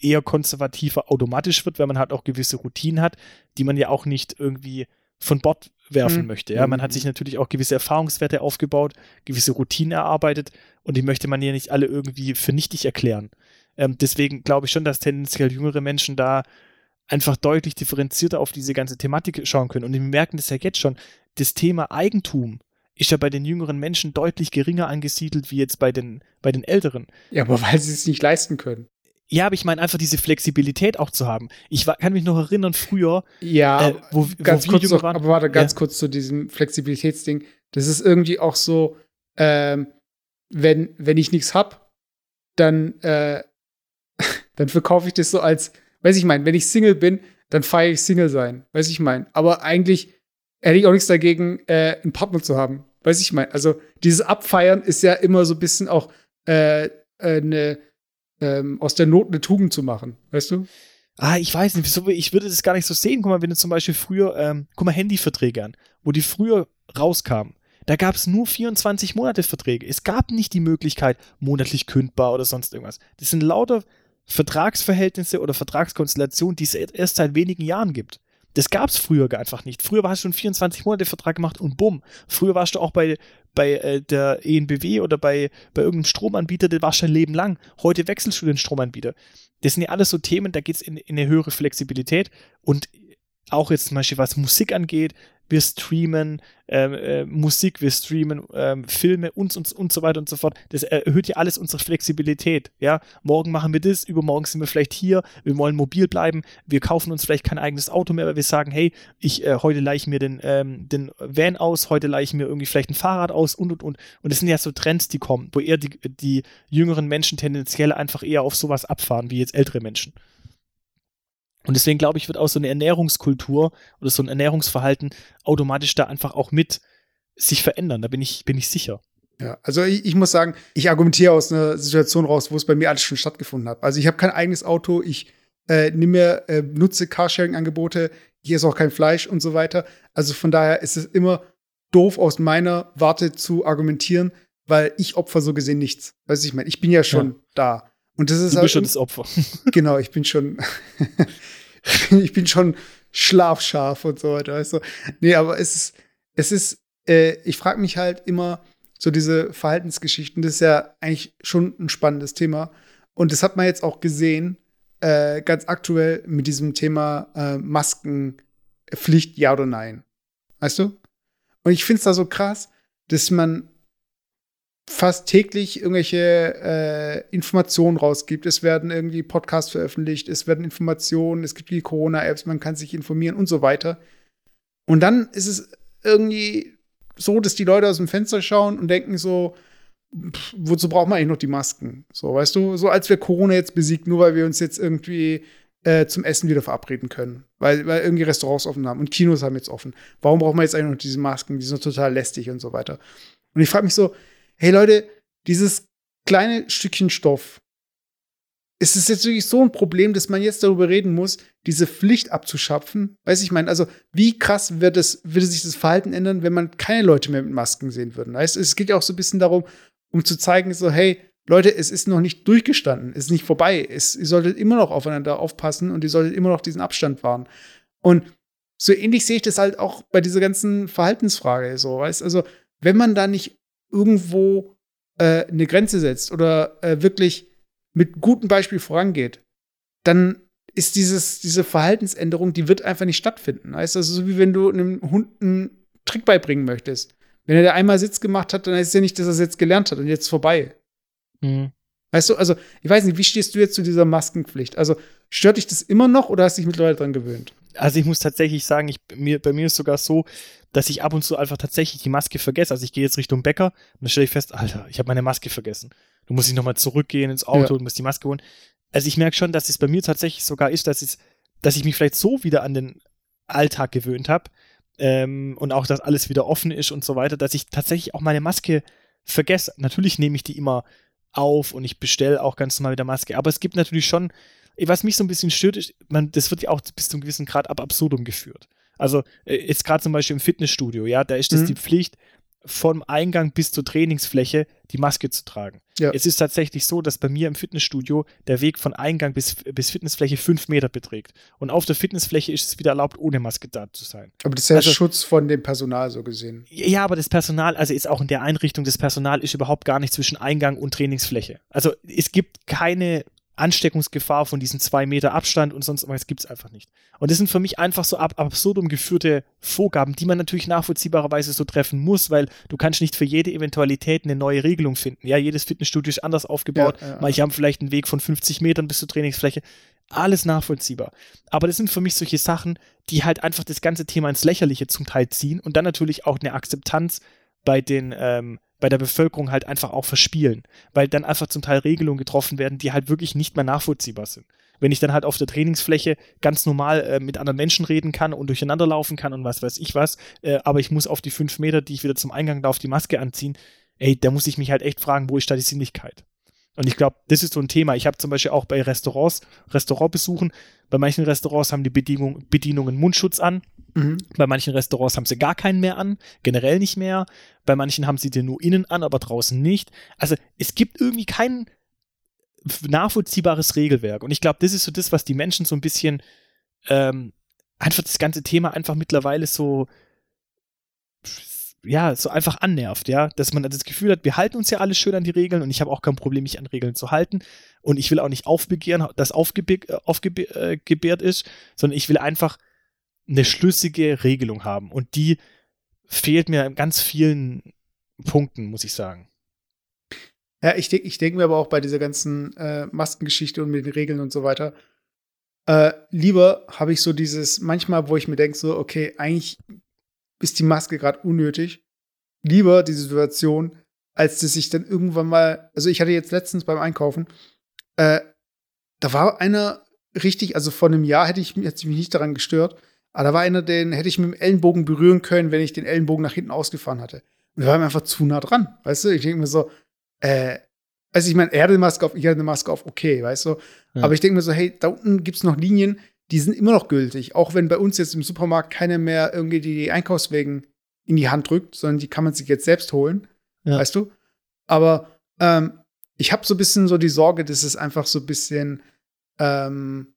S3: eher konservativer automatisch wird, weil man halt auch gewisse Routinen hat, die man ja auch nicht irgendwie von Bord werfen mhm. möchte. Ja, man hat sich natürlich auch gewisse Erfahrungswerte aufgebaut, gewisse Routinen erarbeitet und die möchte man ja nicht alle irgendwie für nichtig erklären. Ähm, deswegen glaube ich schon, dass tendenziell jüngere Menschen da einfach deutlich differenzierter auf diese ganze Thematik schauen können. Und wir merken das ja jetzt schon. Das Thema Eigentum ist ja bei den jüngeren Menschen deutlich geringer angesiedelt wie jetzt bei den, bei den Älteren.
S2: Ja, aber weil sie es nicht leisten können.
S3: Ja, aber ich meine einfach diese Flexibilität auch zu haben. Ich war, kann mich noch erinnern, früher,
S2: ja, äh, wo, ganz wo kurz noch, waren. Aber warte, ganz ja. kurz zu diesem Flexibilitätsding. Das ist irgendwie auch so, ähm, wenn, wenn ich nichts hab, dann, äh, [LAUGHS] dann verkaufe ich das so als, weiß ich mein, wenn ich Single bin, dann feiere ich Single sein. Weiß ich mein. Aber eigentlich hätte ich auch nichts dagegen, äh, einen Partner zu haben. Weiß ich mein. Also dieses Abfeiern ist ja immer so ein bisschen auch äh, eine ähm, aus der Not eine Tugend zu machen, weißt du?
S3: Ah, ich weiß nicht, ich würde das gar nicht so sehen. Guck mal, wenn du zum Beispiel früher, ähm, guck mal, Handyverträge an, wo die früher rauskamen. Da gab es nur 24 Monate Verträge. Es gab nicht die Möglichkeit, monatlich kündbar oder sonst irgendwas. Das sind lauter Vertragsverhältnisse oder Vertragskonstellationen, die es erst seit wenigen Jahren gibt. Das gab es früher einfach nicht. Früher hast du einen 24 Monate Vertrag gemacht und bumm. Früher warst du auch bei, bei äh, der ENBW oder bei, bei irgendeinem Stromanbieter, der warst du dein Leben lang. Heute wechselst du den Stromanbieter. Das sind ja alles so Themen, da geht es in, in eine höhere Flexibilität und auch jetzt zum Beispiel was Musik angeht, wir streamen ähm, äh, Musik, wir streamen ähm, Filme und, und, und so weiter und so fort. Das erhöht ja alles unsere Flexibilität. Ja, morgen machen wir das, übermorgen sind wir vielleicht hier, wir wollen mobil bleiben, wir kaufen uns vielleicht kein eigenes Auto mehr, weil wir sagen, hey, ich äh, heute leihe ich mir den, ähm, den Van aus, heute leihe ich mir irgendwie vielleicht ein Fahrrad aus und und und. Und das sind ja so Trends, die kommen, wo eher die, die jüngeren Menschen tendenziell einfach eher auf sowas abfahren, wie jetzt ältere Menschen. Und deswegen glaube ich, wird auch so eine Ernährungskultur oder so ein Ernährungsverhalten automatisch da einfach auch mit sich verändern. Da bin ich, bin ich sicher.
S2: Ja, also ich, ich muss sagen, ich argumentiere aus einer Situation raus, wo es bei mir alles schon stattgefunden hat. Also ich habe kein eigenes Auto, ich äh, nehme äh, nutze Carsharing-Angebote, hier ist auch kein Fleisch und so weiter. Also von daher ist es immer doof aus meiner Warte zu argumentieren, weil ich opfer so gesehen nichts. Weißt du, ich meine, ich bin ja schon ja. da. Und das ist
S3: du bist schon das Opfer. [LAUGHS]
S2: Genau, ich bin schon, [LAUGHS] ich bin schon schlafscharf und so weiter. Weißt du? Nee, aber es ist, es ist, äh, ich frage mich halt immer, so diese Verhaltensgeschichten, das ist ja eigentlich schon ein spannendes Thema. Und das hat man jetzt auch gesehen, äh, ganz aktuell mit diesem Thema äh, Maskenpflicht, ja oder nein. Weißt du? Und ich finde es da so krass, dass man fast täglich irgendwelche äh, Informationen rausgibt. Es werden irgendwie Podcasts veröffentlicht, es werden Informationen, es gibt die Corona-Apps, man kann sich informieren und so weiter. Und dann ist es irgendwie so, dass die Leute aus dem Fenster schauen und denken so, pff, wozu braucht man eigentlich noch die Masken? So, weißt du, so als wir Corona jetzt besiegt, nur weil wir uns jetzt irgendwie äh, zum Essen wieder verabreden können. Weil, weil irgendwie Restaurants offen haben und Kinos haben jetzt offen. Warum braucht man jetzt eigentlich noch diese Masken? Die sind total lästig und so weiter. Und ich frage mich so, hey Leute, dieses kleine Stückchen Stoff ist es jetzt wirklich so ein Problem, dass man jetzt darüber reden muss, diese Pflicht abzuschöpfen? Weiß ich meine, also wie krass wird es, würde sich das Verhalten ändern, wenn man keine Leute mehr mit Masken sehen würde? Weißt? Es geht ja auch so ein bisschen darum, um zu zeigen, so, hey, Leute, es ist noch nicht durchgestanden, es ist nicht vorbei. Es, ihr solltet immer noch aufeinander aufpassen und ihr solltet immer noch diesen Abstand wahren. Und so ähnlich sehe ich das halt auch bei dieser ganzen Verhaltensfrage, so, weißt Also, wenn man da nicht irgendwo äh, eine Grenze setzt oder äh, wirklich mit gutem Beispiel vorangeht, dann ist dieses, diese Verhaltensänderung, die wird einfach nicht stattfinden. Heißt also, so wie wenn du einem Hund einen Trick beibringen möchtest. Wenn er da einmal Sitz gemacht hat, dann heißt es ja nicht, dass er es jetzt gelernt hat und jetzt vorbei. Mhm. Weißt du, also, ich weiß nicht, wie stehst du jetzt zu dieser Maskenpflicht? Also, stört dich das immer noch oder hast du dich mittlerweile dran gewöhnt?
S3: Also, ich muss tatsächlich sagen, ich, mir, bei mir ist sogar so, dass ich ab und zu einfach tatsächlich die Maske vergesse. Also, ich gehe jetzt Richtung Bäcker und dann stelle ich fest, Alter, ich habe meine Maske vergessen. Du musst dich nochmal zurückgehen ins Auto ja. und musst die Maske holen. Also ich merke schon, dass es bei mir tatsächlich sogar ist, dass, es, dass ich mich vielleicht so wieder an den Alltag gewöhnt habe ähm, und auch, dass alles wieder offen ist und so weiter, dass ich tatsächlich auch meine Maske vergesse. Natürlich nehme ich die immer auf und ich bestelle auch ganz normal wieder Maske. Aber es gibt natürlich schon, was mich so ein bisschen stört, ist, man, das wird ja auch bis zu einem gewissen Grad ab absurdum geführt. Also äh, jetzt gerade zum Beispiel im Fitnessstudio, ja, da ist das mhm. die Pflicht, vom Eingang bis zur Trainingsfläche die Maske zu tragen. Ja. Es ist tatsächlich so, dass bei mir im Fitnessstudio der Weg von Eingang bis, bis Fitnessfläche fünf Meter beträgt. Und auf der Fitnessfläche ist es wieder erlaubt, ohne Maske da zu sein.
S2: Aber das ist ja also, Schutz von dem Personal so gesehen.
S3: Ja, aber das Personal, also ist auch in der Einrichtung, das Personal ist überhaupt gar nicht zwischen Eingang und Trainingsfläche. Also es gibt keine Ansteckungsgefahr von diesen zwei Meter Abstand und sonst was gibt es einfach nicht. Und das sind für mich einfach so ab absurdum geführte Vorgaben, die man natürlich nachvollziehbarerweise so treffen muss, weil du kannst nicht für jede Eventualität eine neue Regelung finden. Ja, jedes Fitnessstudio ist anders aufgebaut. Ja, ja, Manche haben vielleicht einen Weg von 50 Metern bis zur Trainingsfläche. Alles nachvollziehbar. Aber das sind für mich solche Sachen, die halt einfach das ganze Thema ins Lächerliche zum Teil ziehen und dann natürlich auch eine Akzeptanz bei den ähm, bei der Bevölkerung halt einfach auch verspielen, weil dann einfach zum Teil Regelungen getroffen werden, die halt wirklich nicht mehr nachvollziehbar sind. Wenn ich dann halt auf der Trainingsfläche ganz normal äh, mit anderen Menschen reden kann und durcheinander laufen kann und was weiß ich was, äh, aber ich muss auf die fünf Meter, die ich wieder zum Eingang laufe, die Maske anziehen, ey, da muss ich mich halt echt fragen, wo ist da die Sinnlichkeit? Und ich glaube, das ist so ein Thema. Ich habe zum Beispiel auch bei Restaurants, Restaurantbesuchen, bei manchen Restaurants haben die Bedienung, Bedienungen Mundschutz an. Mhm. Bei manchen Restaurants haben sie gar keinen mehr an, generell nicht mehr. Bei manchen haben sie den nur innen an, aber draußen nicht. Also es gibt irgendwie kein nachvollziehbares Regelwerk. Und ich glaube, das ist so das, was die Menschen so ein bisschen ähm, einfach das ganze Thema einfach mittlerweile so ja, so einfach annervt, ja, dass man das Gefühl hat, wir halten uns ja alle schön an die Regeln und ich habe auch kein Problem, mich an Regeln zu halten und ich will auch nicht aufbegehren, dass aufgebehrt äh, ist, sondern ich will einfach eine schlüssige Regelung haben. Und die fehlt mir in ganz vielen Punkten, muss ich sagen.
S2: Ja, ich denke ich denk mir aber auch bei dieser ganzen äh, Maskengeschichte und mit den Regeln und so weiter, äh, lieber habe ich so dieses, manchmal, wo ich mir denke, so, okay, eigentlich ist die Maske gerade unnötig. Lieber die Situation, als dass ich dann irgendwann mal, also ich hatte jetzt letztens beim Einkaufen, äh, da war einer richtig, also vor einem Jahr hätte ich, hätte ich mich nicht daran gestört, aber da war einer, den hätte ich mit dem Ellenbogen berühren können, wenn ich den Ellenbogen nach hinten ausgefahren hatte. Und wir waren einfach zu nah dran, weißt du? Ich denke mir so, äh, also ich meine, er hatte eine Maske auf, ich hatte eine Maske auf, okay, weißt du? Ja. Aber ich denke mir so, hey, da unten gibt es noch Linien, die sind immer noch gültig. Auch wenn bei uns jetzt im Supermarkt keiner mehr irgendwie die Einkaufswegen in die Hand drückt, sondern die kann man sich jetzt selbst holen, ja. weißt du? Aber ähm, ich habe so ein bisschen so die Sorge, dass es einfach so ein bisschen ähm,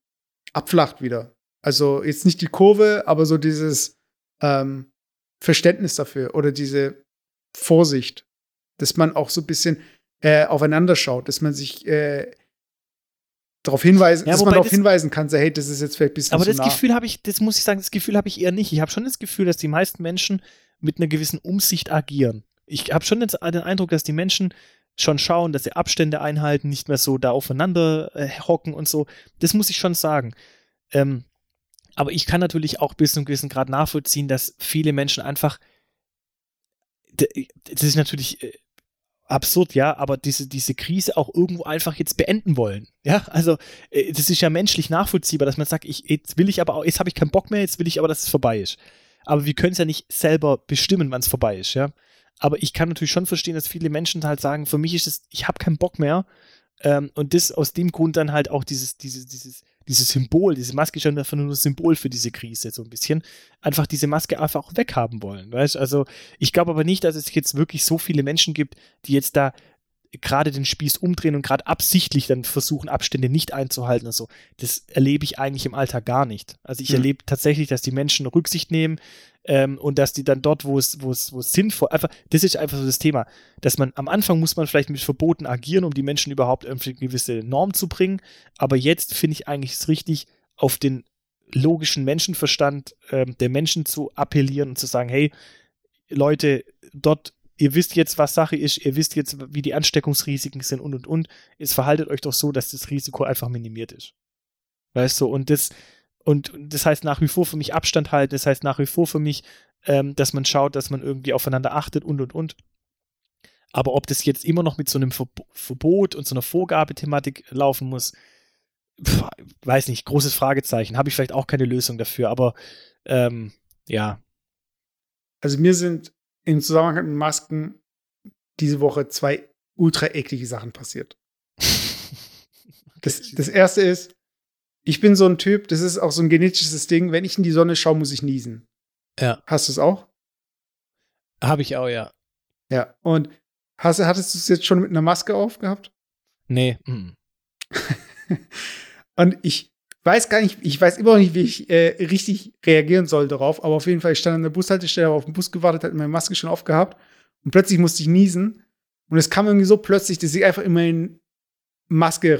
S2: abflacht wieder. Also jetzt nicht die Kurve, aber so dieses ähm, Verständnis dafür oder diese Vorsicht, dass man auch so ein bisschen äh, aufeinander schaut, dass man sich äh, darauf hinweisen, ja, dass man darauf hinweisen kann, so, hey, das ist jetzt vielleicht ein bisschen
S3: Aber das nah. Gefühl habe ich, das muss ich sagen, das Gefühl habe ich eher nicht. Ich habe schon das Gefühl, dass die meisten Menschen mit einer gewissen Umsicht agieren. Ich habe schon den Eindruck, dass die Menschen schon schauen, dass sie Abstände einhalten, nicht mehr so da aufeinander äh, hocken und so. Das muss ich schon sagen. Ähm, aber ich kann natürlich auch bis zu einem gewissen Grad nachvollziehen, dass viele Menschen einfach, das ist natürlich äh, absurd, ja, aber diese, diese Krise auch irgendwo einfach jetzt beenden wollen. Ja, also äh, das ist ja menschlich nachvollziehbar, dass man sagt, ich, jetzt will ich aber auch, jetzt habe ich keinen Bock mehr, jetzt will ich aber, dass es vorbei ist. Aber wir können es ja nicht selber bestimmen, wann es vorbei ist, ja. Aber ich kann natürlich schon verstehen, dass viele Menschen halt sagen, für mich ist es, ich habe keinen Bock mehr, Ähm, und das aus dem Grund dann halt auch dieses, dieses, dieses, dieses Symbol, diese Maske ist schon einfach nur ein Symbol für diese Krise, so ein bisschen. Einfach diese Maske einfach auch weghaben wollen, weißt Also, ich glaube aber nicht, dass es jetzt wirklich so viele Menschen gibt, die jetzt da gerade den Spieß umdrehen und gerade absichtlich dann versuchen, Abstände nicht einzuhalten und so. Das erlebe ich eigentlich im Alltag gar nicht. Also ich mhm. erlebe tatsächlich, dass die Menschen Rücksicht nehmen ähm, und dass die dann dort, wo es, wo es, wo es sinnvoll, einfach, das ist einfach so das Thema, dass man am Anfang muss man vielleicht mit Verboten agieren, um die Menschen überhaupt irgendwie eine gewisse Norm zu bringen. Aber jetzt finde ich eigentlich es richtig, auf den logischen Menschenverstand ähm, der Menschen zu appellieren und zu sagen, hey, Leute, dort ihr wisst jetzt, was Sache ist, ihr wisst jetzt, wie die Ansteckungsrisiken sind und und und. Es verhaltet euch doch so, dass das Risiko einfach minimiert ist. Weißt du, und das, und das heißt nach wie vor für mich Abstand halten, das heißt nach wie vor für mich, ähm, dass man schaut, dass man irgendwie aufeinander achtet und und und. Aber ob das jetzt immer noch mit so einem Verbot und so einer Vorgabethematik laufen muss, pf, weiß nicht, großes Fragezeichen. Habe ich vielleicht auch keine Lösung dafür, aber ähm, ja.
S2: Also mir sind im Zusammenhang mit Masken diese Woche zwei ultra eklige Sachen passiert. [LAUGHS] Das, das erste ist, ich bin so ein Typ, das ist auch so ein genetisches Ding, wenn ich in die Sonne schaue, muss ich niesen.
S3: Ja.
S2: Hast du es auch?
S3: Habe ich auch, ja.
S2: Ja. Und hast, hattest du es jetzt schon mit einer Maske aufgehabt?
S3: Nee. Mhm. [LAUGHS]
S2: Und ich weiß gar nicht, ich weiß immer noch nicht, wie ich äh, richtig reagieren soll darauf, aber auf jeden Fall, ich stand an der Bushaltestelle, habe auf den Bus gewartet, hatte meine Maske schon aufgehabt und plötzlich musste ich niesen und es kam irgendwie so plötzlich, dass ich einfach in meine Maske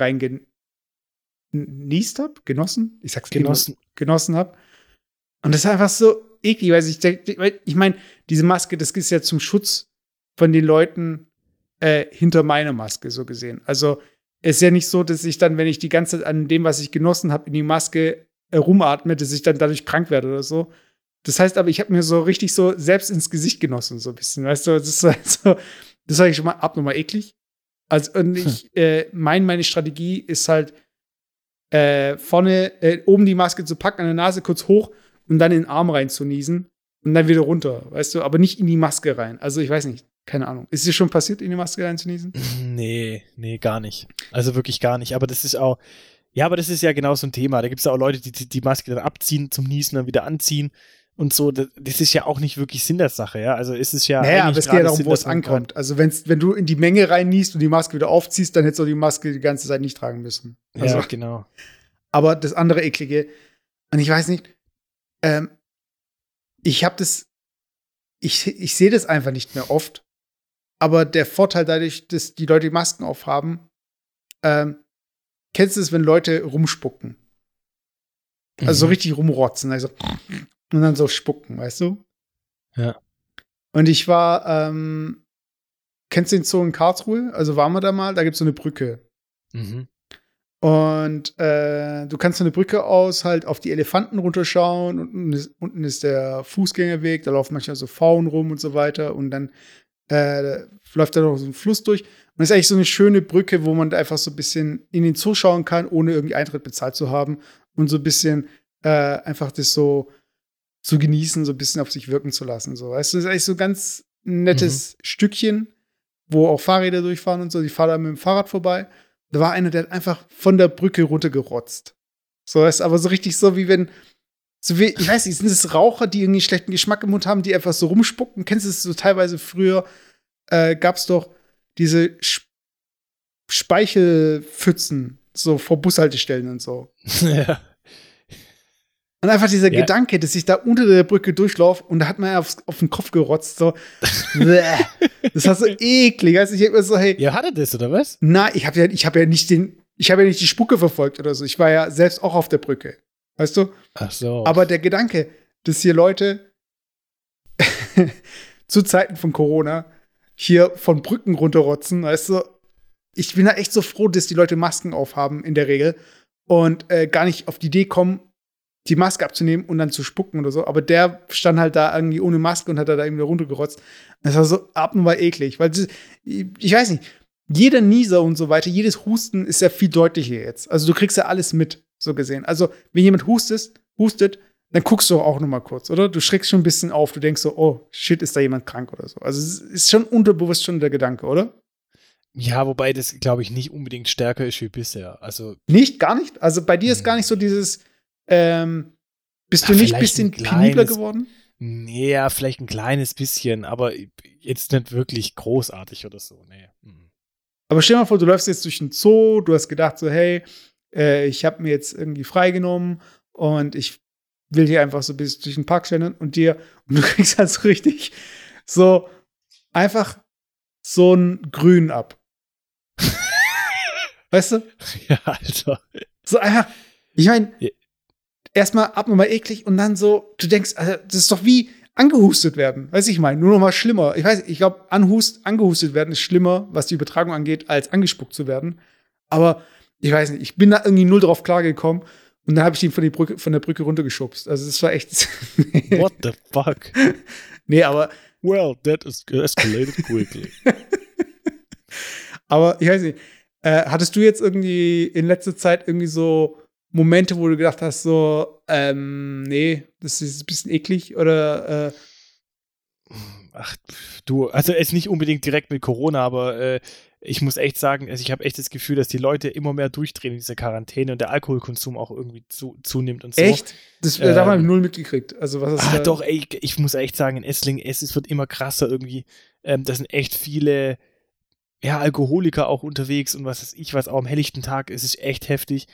S2: reingenießt habe, genossen, ich sag's genossen, genossen habe. Und das ist einfach so eklig, weil ich, ich meine, diese Maske, das ist ja zum Schutz von den Leuten äh, hinter meiner Maske, so gesehen. Also ist ja nicht so, dass ich dann, wenn ich die ganze Zeit an dem, was ich genossen habe, in die Maske äh, rumatme, dass ich dann dadurch krank werde oder so. Das heißt aber, ich habe mir so richtig so selbst ins Gesicht genossen, so ein bisschen. Weißt du, das ist halt so, das sage ich schon mal abnormal eklig. Also, und ich [LAUGHS] äh, mein, meine Strategie ist halt, äh, vorne äh, oben die Maske zu packen, an der Nase kurz hoch und dann in den Arm reinzuniesen und dann wieder runter, weißt du, aber nicht in die Maske rein. Also ich weiß nicht. Keine Ahnung. Ist es dir schon passiert, in die Maske reinzunießen? [LAUGHS]
S3: Nee, nee, gar nicht. Also wirklich gar nicht. Aber das ist auch, ja, aber das ist ja genau so ein Thema. Da gibt es auch Leute, die die Maske dann abziehen zum Niesen, dann wieder anziehen und so. Das, ist ja auch nicht wirklich Sinn der Sache, ja. Also ist es ja.
S2: Naja, aber es geht ja darum, wo es ankommt. Also wenn's, wenn du in die Menge reinniest und die Maske wieder aufziehst, dann hättest du die Maske die ganze Zeit nicht tragen müssen.
S3: Also, ja, genau.
S2: Aber das andere eklige, und ich weiß nicht, ähm, ich habe das, ich, ich sehe das einfach nicht mehr oft, aber der Vorteil dadurch, dass die Leute die Masken aufhaben, ähm, kennst du es, wenn Leute rumspucken? Also mhm. so richtig rumrotzen, also und dann so spucken, weißt du?
S3: Ja.
S2: Und ich war, ähm, kennst du den Zoo in Karlsruhe? Also waren wir da mal, da gibt es so eine Brücke.
S3: Mhm.
S2: Und äh, du kannst so eine Brücke aus halt auf die Elefanten runterschauen. Unten ist, unten ist der Fußgängerweg, da laufen manchmal so Faunen rum und so weiter. Und dann äh, läuft da noch so ein Fluss durch. Und das ist eigentlich so eine schöne Brücke, wo man einfach so ein bisschen in den Zoo schauen kann, ohne irgendwie Eintritt bezahlt zu haben und so ein bisschen äh, einfach das so zu genießen, so ein bisschen auf sich wirken zu lassen. So, weißt du, das ist eigentlich so ein ganz nettes mhm. Stückchen, wo auch Fahrräder durchfahren und so. Die fahren da mit dem Fahrrad vorbei. Da war einer, der hat einfach von der Brücke runtergerotzt. So, weißt aber so richtig so, wie wenn, so wie, ich weiß nicht, sind es Raucher, die irgendwie schlechten Geschmack im Mund haben, die einfach so rumspucken? Kennst du es so teilweise früher? Äh, gab es doch diese Speichelpfützen, so vor Bushaltestellen und so. [LAUGHS]
S3: Ja.
S2: Und einfach dieser ja. Gedanke, dass ich da unter der Brücke durchlaufe und da hat man aufs, auf den Kopf gerotzt, so. [LAUGHS] das war so eklig. Also ich hab mir so, hey.
S3: Ja, hatte das, oder was?
S2: Nein, ich habe ja, ich habe ja nicht den, ich habe ja nicht die Spucke verfolgt oder so. Ich war ja selbst auch auf der Brücke. Weißt du?
S3: Ach so.
S2: Aber der Gedanke, dass hier Leute [LAUGHS] zu Zeiten von Corona hier von Brücken runterrotzen, weißt du, ich bin da echt so froh, dass die Leute Masken aufhaben in der Regel und äh, gar nicht auf die Idee kommen, die Maske abzunehmen und dann zu spucken oder so. Aber der stand halt da irgendwie ohne Maske und hat da irgendwie runtergerotzt. Das war so abnormal eklig, weil das, ich weiß nicht, jeder Nieser und so weiter, jedes Husten ist ja viel deutlicher jetzt. Also du kriegst ja alles mit so gesehen. Also, wenn jemand hustet, hustet, dann guckst du auch noch mal kurz, oder? Du schreckst schon ein bisschen auf, du denkst so, oh, shit, ist da jemand krank oder so. Also, es ist schon unterbewusst schon der Gedanke, oder?
S3: Ja, wobei das, glaube ich, nicht unbedingt stärker ist wie bisher. Also
S2: nicht, gar nicht. Also bei dir ist gar nicht so dieses, ähm, bist
S3: Ja,
S2: du nicht ein bisschen
S3: ein
S2: penibler geworden?
S3: Nee, ja, vielleicht ein kleines bisschen, aber jetzt nicht wirklich großartig oder so. Nee. Mhm.
S2: Aber stell dir mal vor, du läufst jetzt durch den Zoo, du hast gedacht so, hey, äh, ich habe mir jetzt irgendwie freigenommen und ich will hier einfach so ein bisschen durch den Park schlendern und dir, und du [LAUGHS] kriegst halt so richtig so einfach so ein Grün ab. [LAUGHS] weißt du?
S3: Ja, Alter.
S2: So einfach, ich meine. Erstmal abnormal eklig und dann so, du denkst, also, das ist doch wie angehustet werden. Weiß ich meine, nur noch mal schlimmer. Ich weiß, ich glaube, anhust, angehustet werden ist schlimmer, was die Übertragung angeht, als angespuckt zu werden. Aber ich weiß nicht, ich bin da irgendwie null drauf klargekommen und dann habe ich ihn von, Brücke, von der Brücke runtergeschubst. Also das war echt. [LAUGHS]
S3: What the fuck?
S2: nee, aber,
S3: Well, that is escalated quickly. [LAUGHS]
S2: aber ich weiß nicht. Äh, hattest du jetzt irgendwie in letzter Zeit irgendwie so Momente, wo du gedacht hast, so, ähm, nee, das ist ein bisschen eklig oder äh,
S3: Ach, du, also es nicht unbedingt direkt mit Corona, aber äh, ich muss echt sagen, also ich habe echt das Gefühl, dass die Leute immer mehr durchdrehen in dieser Quarantäne und der Alkoholkonsum auch irgendwie zu, zunimmt und so.
S2: Echt? Das äh, davon habe ich
S3: Ähm,
S2: null mitgekriegt. Also was ist
S3: Ah,
S2: da?
S3: doch, ey, ich muss echt sagen, in Essling, es, es wird immer krasser irgendwie. Ähm, da sind echt viele ja, Alkoholiker auch unterwegs und was weiß ich, was auch am helllichten Tag ist, ist echt heftig.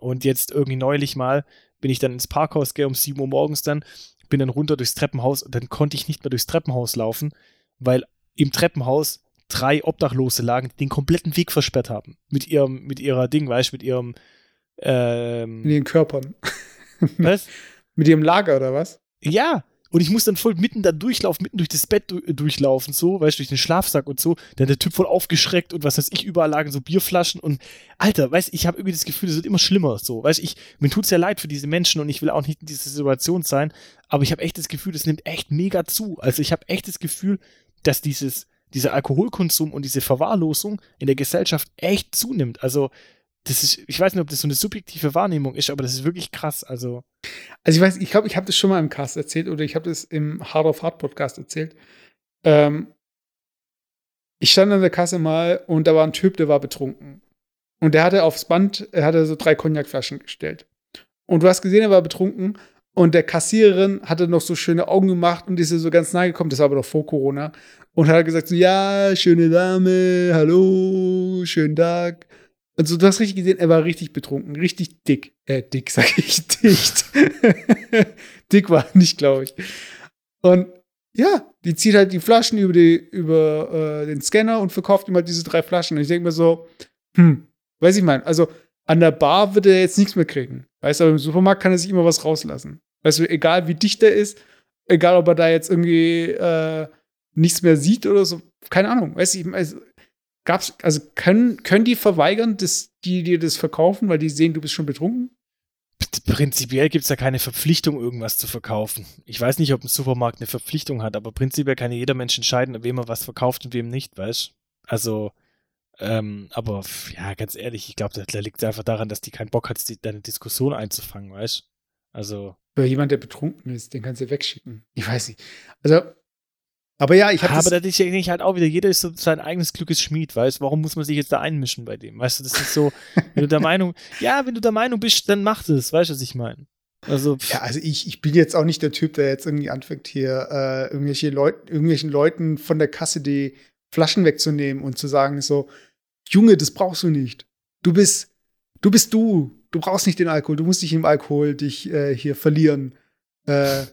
S3: Und jetzt irgendwie neulich mal bin ich dann ins Parkhaus gehe um 7 Uhr morgens dann, bin dann runter durchs Treppenhaus und dann konnte ich nicht mehr durchs Treppenhaus laufen, weil im Treppenhaus drei Obdachlose lagen, die den kompletten Weg versperrt haben. Mit ihrem, mit ihrer Ding, weißt du, mit ihrem
S2: Mit
S3: ähm,
S2: ihren Körpern.
S3: was? [LAUGHS]
S2: Mit ihrem Lager oder was?
S3: Ja, und ich muss dann voll mitten da durchlaufen, mitten durch das Bett du durchlaufen, so, weißt du, durch den Schlafsack und so. Dann der Typ voll aufgeschreckt und was weiß ich, überall lagen so Bierflaschen und Alter, weißt ich habe irgendwie das Gefühl, es wird immer schlimmer, so, weißt ich, mir tut's ja leid für diese Menschen und ich will auch nicht in dieser Situation sein, aber ich habe echt das Gefühl, das nimmt echt mega zu. Also ich habe echt das Gefühl, dass dieses, dieser Alkoholkonsum und diese Verwahrlosung in der Gesellschaft echt zunimmt. Also, das ist, ich weiß nicht, ob das so eine subjektive Wahrnehmung ist, aber das ist wirklich krass. Also,
S2: Also ich weiß, ich glaube, ich habe das schon mal im Cast erzählt oder ich habe das im Hard of Hard Podcast erzählt. Ähm, ich stand an der Kasse mal und da war ein Typ, der war betrunken. Und der hatte aufs Band, er hatte so drei Cognacflaschen gestellt. Und du hast gesehen, er war betrunken und der Kassiererin hatte noch so schöne Augen gemacht und ist so ganz nahe gekommen, das war aber noch vor Corona. Und hat gesagt so, ja, schöne Dame, hallo, schönen Tag. Also du hast richtig gesehen, er war richtig betrunken, richtig dick. Äh, dick, sag ich, [LAUGHS] dicht. [LAUGHS] dick war nicht, glaube ich. Und ja, die zieht halt die Flaschen über, die, über äh, den Scanner und verkauft ihm halt diese drei Flaschen. Und ich denke mir so, hm, weiß ich mein, also an der Bar wird er jetzt nichts mehr kriegen. Weißt du, aber im Supermarkt kann er sich immer was rauslassen. Weißt du, egal wie dicht er ist, egal ob er da jetzt irgendwie äh, nichts mehr sieht oder so, keine Ahnung. Weißt du, ich, also, gab's, also können, können die verweigern, dass die dir das verkaufen, weil die sehen, du bist schon betrunken?
S3: Prinzipiell gibt es da keine Verpflichtung, irgendwas zu verkaufen. Ich weiß nicht, ob ein Supermarkt eine Verpflichtung hat, aber prinzipiell kann ja jeder Mensch entscheiden, wem er was verkauft und wem nicht, weißt Also, ähm, aber ja, ganz ehrlich, ich glaube, da, liegt es einfach daran, dass die keinen Bock hat, die, deine Diskussion einzufangen, weißt Also,
S2: Oder jemand, der betrunken ist, den kannst du wegschicken. Ich weiß nicht. Also, aber ja, ich habe
S3: aber
S2: das.
S3: da denke ich halt auch wieder, jeder ist so sein eigenes Glückes Schmied, weißt Warum muss man sich jetzt da einmischen bei dem? Weißt du, das ist so, [LAUGHS] wenn du der Meinung, ja, wenn du der Meinung bist, dann mach das, weißt du, was ich meine? Also,
S2: Ja, also ich, ich bin jetzt auch nicht der Typ, der jetzt irgendwie anfängt, hier äh, irgendwelche Leut, irgendwelchen Leuten von der Kasse die Flaschen wegzunehmen und zu sagen so, Junge, das brauchst du nicht. Du bist, du bist du. Du brauchst nicht den Alkohol. Du musst nicht im Alkohol dich äh, hier verlieren. Äh,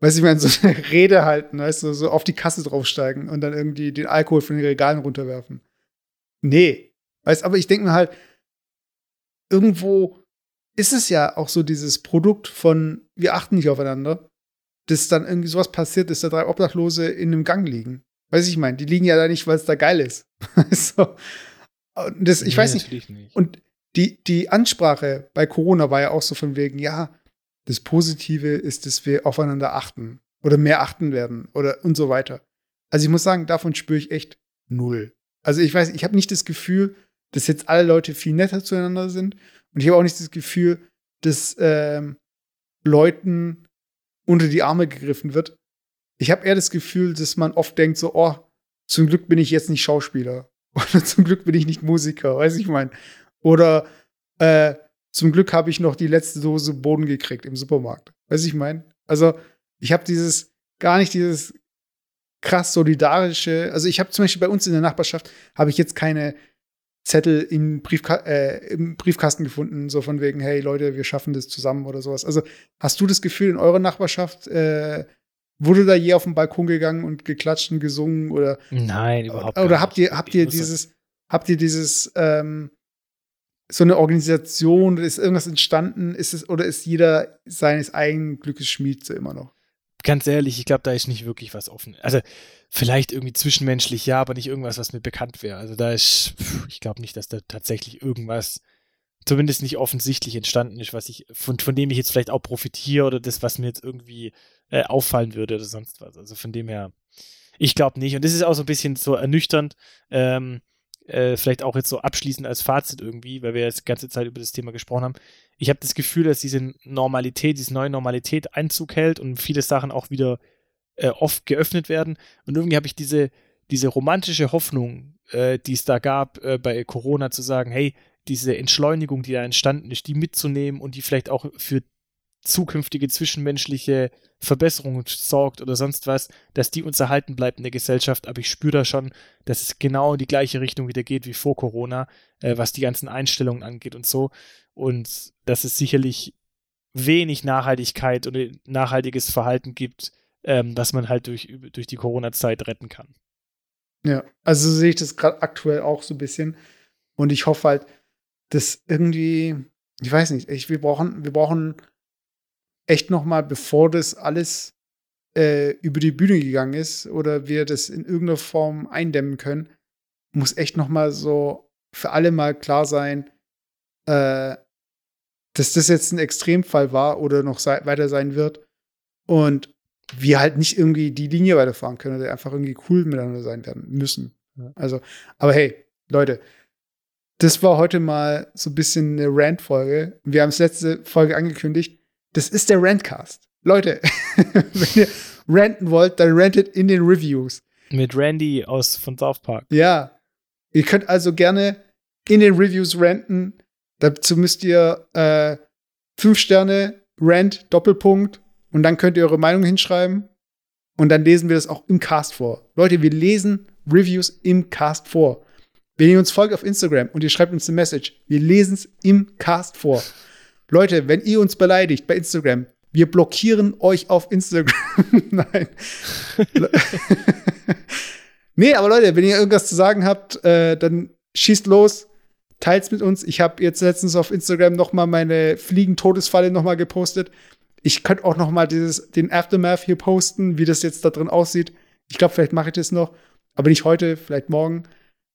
S2: weiß ich meine, so eine [LAUGHS] Rede halten, weißt du, so auf die Kasse draufsteigen und dann irgendwie den Alkohol von den Regalen runterwerfen. Nee. Weißt, aber ich denke mir halt, irgendwo ist es ja auch so dieses Produkt von, wir achten nicht aufeinander, dass dann irgendwie sowas passiert, dass da drei Obdachlose in einem Gang liegen. Weiß ich meine, die liegen ja da nicht, weil es da geil ist. [LAUGHS] so. Und das, ich
S3: nee,
S2: weiß nicht.
S3: nicht.
S2: Und die, die Ansprache bei Corona war ja auch so von wegen, ja, das Positive ist, dass wir aufeinander achten oder mehr achten werden oder und so weiter. Also ich muss sagen, davon spüre ich echt null. Also ich weiß, ich habe nicht das Gefühl, dass jetzt alle Leute viel netter zueinander sind und ich habe auch nicht das Gefühl, dass ähm, Leuten unter die Arme gegriffen wird. Ich habe eher das Gefühl, dass man oft denkt so, oh, zum Glück bin ich jetzt nicht Schauspieler [LAUGHS] Oder zum Glück bin ich nicht Musiker, weiß ich mein. Oder äh, zum Glück habe ich noch die letzte Dose Boden gekriegt im Supermarkt. Weiß ich mein. Also ich habe dieses gar nicht dieses krass solidarische. Also ich habe zum Beispiel bei uns in der Nachbarschaft habe ich jetzt keine Zettel im, Briefka äh, im, Briefkasten gefunden, so von wegen, hey Leute, wir schaffen das zusammen oder sowas. Also hast du das Gefühl, in eurer Nachbarschaft äh, wurde da je auf den Balkon gegangen und geklatscht und gesungen oder?
S3: Nein, überhaupt
S2: nicht. Oder habt ihr, habt ihr dieses, habt ihr dieses, ähm, so eine Organisation, ist irgendwas entstanden, ist es, oder ist jeder seines eigenen Glückes Schmied so immer noch?
S3: Ganz ehrlich, ich glaube, da ist nicht wirklich was offen. Also vielleicht irgendwie zwischenmenschlich, ja, aber nicht irgendwas, was mir bekannt wäre. Also da ist, ich glaube nicht, dass da tatsächlich irgendwas, zumindest nicht offensichtlich entstanden ist, was ich, von, von dem ich jetzt vielleicht auch profitiere oder das, was mir jetzt irgendwie äh, auffallen würde oder sonst was. Also von dem her, ich glaube nicht. Und das ist auch so ein bisschen so ernüchternd. Ähm, äh, vielleicht auch jetzt so abschließend als Fazit irgendwie, weil wir jetzt die ganze Zeit über das Thema gesprochen haben. Ich habe das Gefühl, dass diese Normalität, diese neue Normalität Einzug hält und viele Sachen auch wieder äh, oft geöffnet werden. Und irgendwie habe ich diese, diese romantische Hoffnung, äh, die es da gab äh, bei Corona, zu sagen, hey, diese Entschleunigung, die da entstanden ist, die mitzunehmen und die vielleicht auch für zukünftige zwischenmenschliche Verbesserungen sorgt oder sonst was, dass die uns erhalten bleibt in der Gesellschaft. Aber ich spüre da schon, dass es genau in die gleiche Richtung wieder geht wie vor Corona, äh, was die ganzen Einstellungen angeht und so. Und dass es sicherlich wenig Nachhaltigkeit und nachhaltiges Verhalten gibt, ähm, was man halt durch, durch die Corona-Zeit retten kann.
S2: Ja, also sehe ich das gerade aktuell auch so ein bisschen. Und ich hoffe halt, dass irgendwie, ich weiß nicht, ich, wir brauchen, wir brauchen echt noch mal, bevor das alles äh, über die Bühne gegangen ist oder wir das in irgendeiner Form eindämmen können, muss echt noch mal so für alle mal klar sein, äh, dass das jetzt ein Extremfall war oder noch sei weiter sein wird und wir halt nicht irgendwie die Linie weiterfahren können oder einfach irgendwie cool miteinander sein werden müssen. Also, aber hey, Leute, das war heute mal so ein bisschen eine Rant-Folge. Wir haben es letzte Folge angekündigt. Das ist der Rantcast. Leute, [LAUGHS] wenn ihr ranten wollt, dann rantet in den Reviews.
S3: Mit Randy aus von South Park.
S2: Ja. Ihr könnt also gerne in den Reviews ranten. Dazu müsst ihr äh, fünf Sterne, Rant, Doppelpunkt und dann könnt ihr eure Meinung hinschreiben und dann lesen wir das auch im Cast vor. Leute, wir lesen Reviews im Cast vor. Wenn ihr uns folgt auf Instagram und ihr schreibt uns eine Message, wir lesen es im Cast vor. Leute, wenn ihr uns beleidigt bei Instagram, wir blockieren euch auf Instagram. [LAUGHS] Nein. [LAUGHS] nee, aber Leute, wenn ihr irgendwas zu sagen habt, äh, dann schießt los, teilt's mit uns. Ich habe jetzt letztens auf Instagram noch mal meine Fliegen-Todesfalle noch mal gepostet. Ich könnte auch noch mal dieses, den Aftermath hier posten, wie das jetzt da drin aussieht. Ich glaube, vielleicht mache ich das noch, aber nicht heute, vielleicht morgen.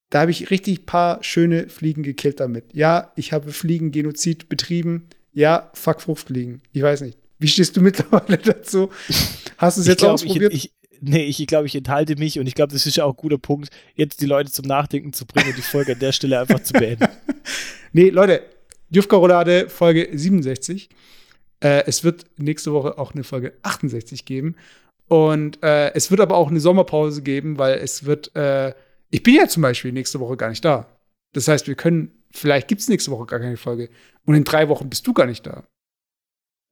S2: Da habe ich richtig paar schöne Fliegen gekillt damit. Ja, ich habe Fliegengenozid betrieben ja, fuck Fruchtfliegen. Ich weiß nicht. Wie stehst du [LAUGHS] mittlerweile dazu? Hast du es jetzt glaub, ausprobiert?
S3: Ich, ich, nee, ich glaube, ich enthalte mich und ich glaube, das ist ja auch ein guter Punkt, jetzt die Leute zum Nachdenken zu bringen und die Folge an der Stelle einfach zu beenden. [LAUGHS]
S2: nee, Leute, Jufka Roulade Folge 67. Äh, es wird nächste Woche auch eine Folge 68 geben. Und äh, es wird aber auch eine Sommerpause geben, weil es wird, äh, ich bin ja zum Beispiel nächste Woche gar nicht da. Das heißt, wir können, vielleicht gibt es nächste Woche gar keine Folge. Und in drei Wochen bist du gar nicht da.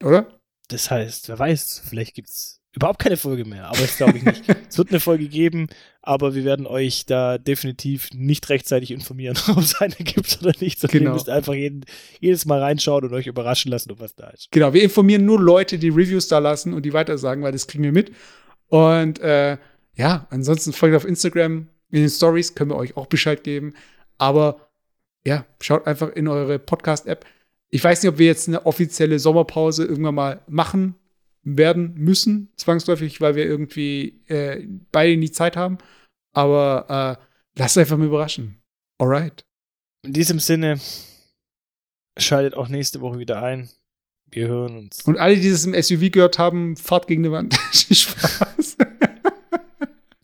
S2: Oder?
S3: Das heißt, wer weiß, vielleicht gibt es überhaupt keine Folge mehr, aber das glaube ich nicht. [LAUGHS] es wird eine Folge geben, aber wir werden euch da definitiv nicht rechtzeitig informieren, [LAUGHS] ob es eine gibt oder nicht. Sondern genau. ihr müsst einfach jeden, jedes Mal reinschauen und euch überraschen lassen, ob was da ist.
S2: Genau, wir informieren nur Leute, die Reviews da lassen und die weitersagen, weil das kriegen wir mit. Und äh, ja, ansonsten folgt auf Instagram. In den Stories können wir euch auch Bescheid geben. Aber ja, schaut einfach in eure Podcast-App. Ich weiß nicht, ob wir jetzt eine offizielle Sommerpause irgendwann mal machen werden müssen, zwangsläufig, weil wir irgendwie äh, beide nie Zeit haben. Aber äh, lasst einfach mal überraschen. Alright.
S3: In diesem Sinne, schaltet auch nächste Woche wieder ein. Wir hören uns.
S2: Und alle, die das im SUV gehört haben, fahrt gegen die Wand. [LAUGHS] Spaß.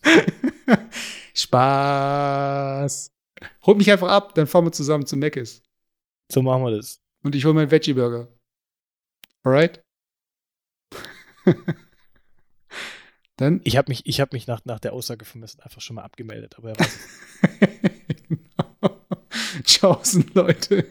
S2: [LAUGHS] Spaß. Holt mich einfach ab, dann fahren wir zusammen zu Meckes.
S3: So machen wir das.
S2: Und ich hole meinen Veggie-Burger. Alright? [LAUGHS]
S3: dann. Ich habe mich, ich hab mich nach, nach der Aussage von Messen einfach schon mal abgemeldet, aber er weiß [LAUGHS]
S2: genau. Tschaußen, Leute.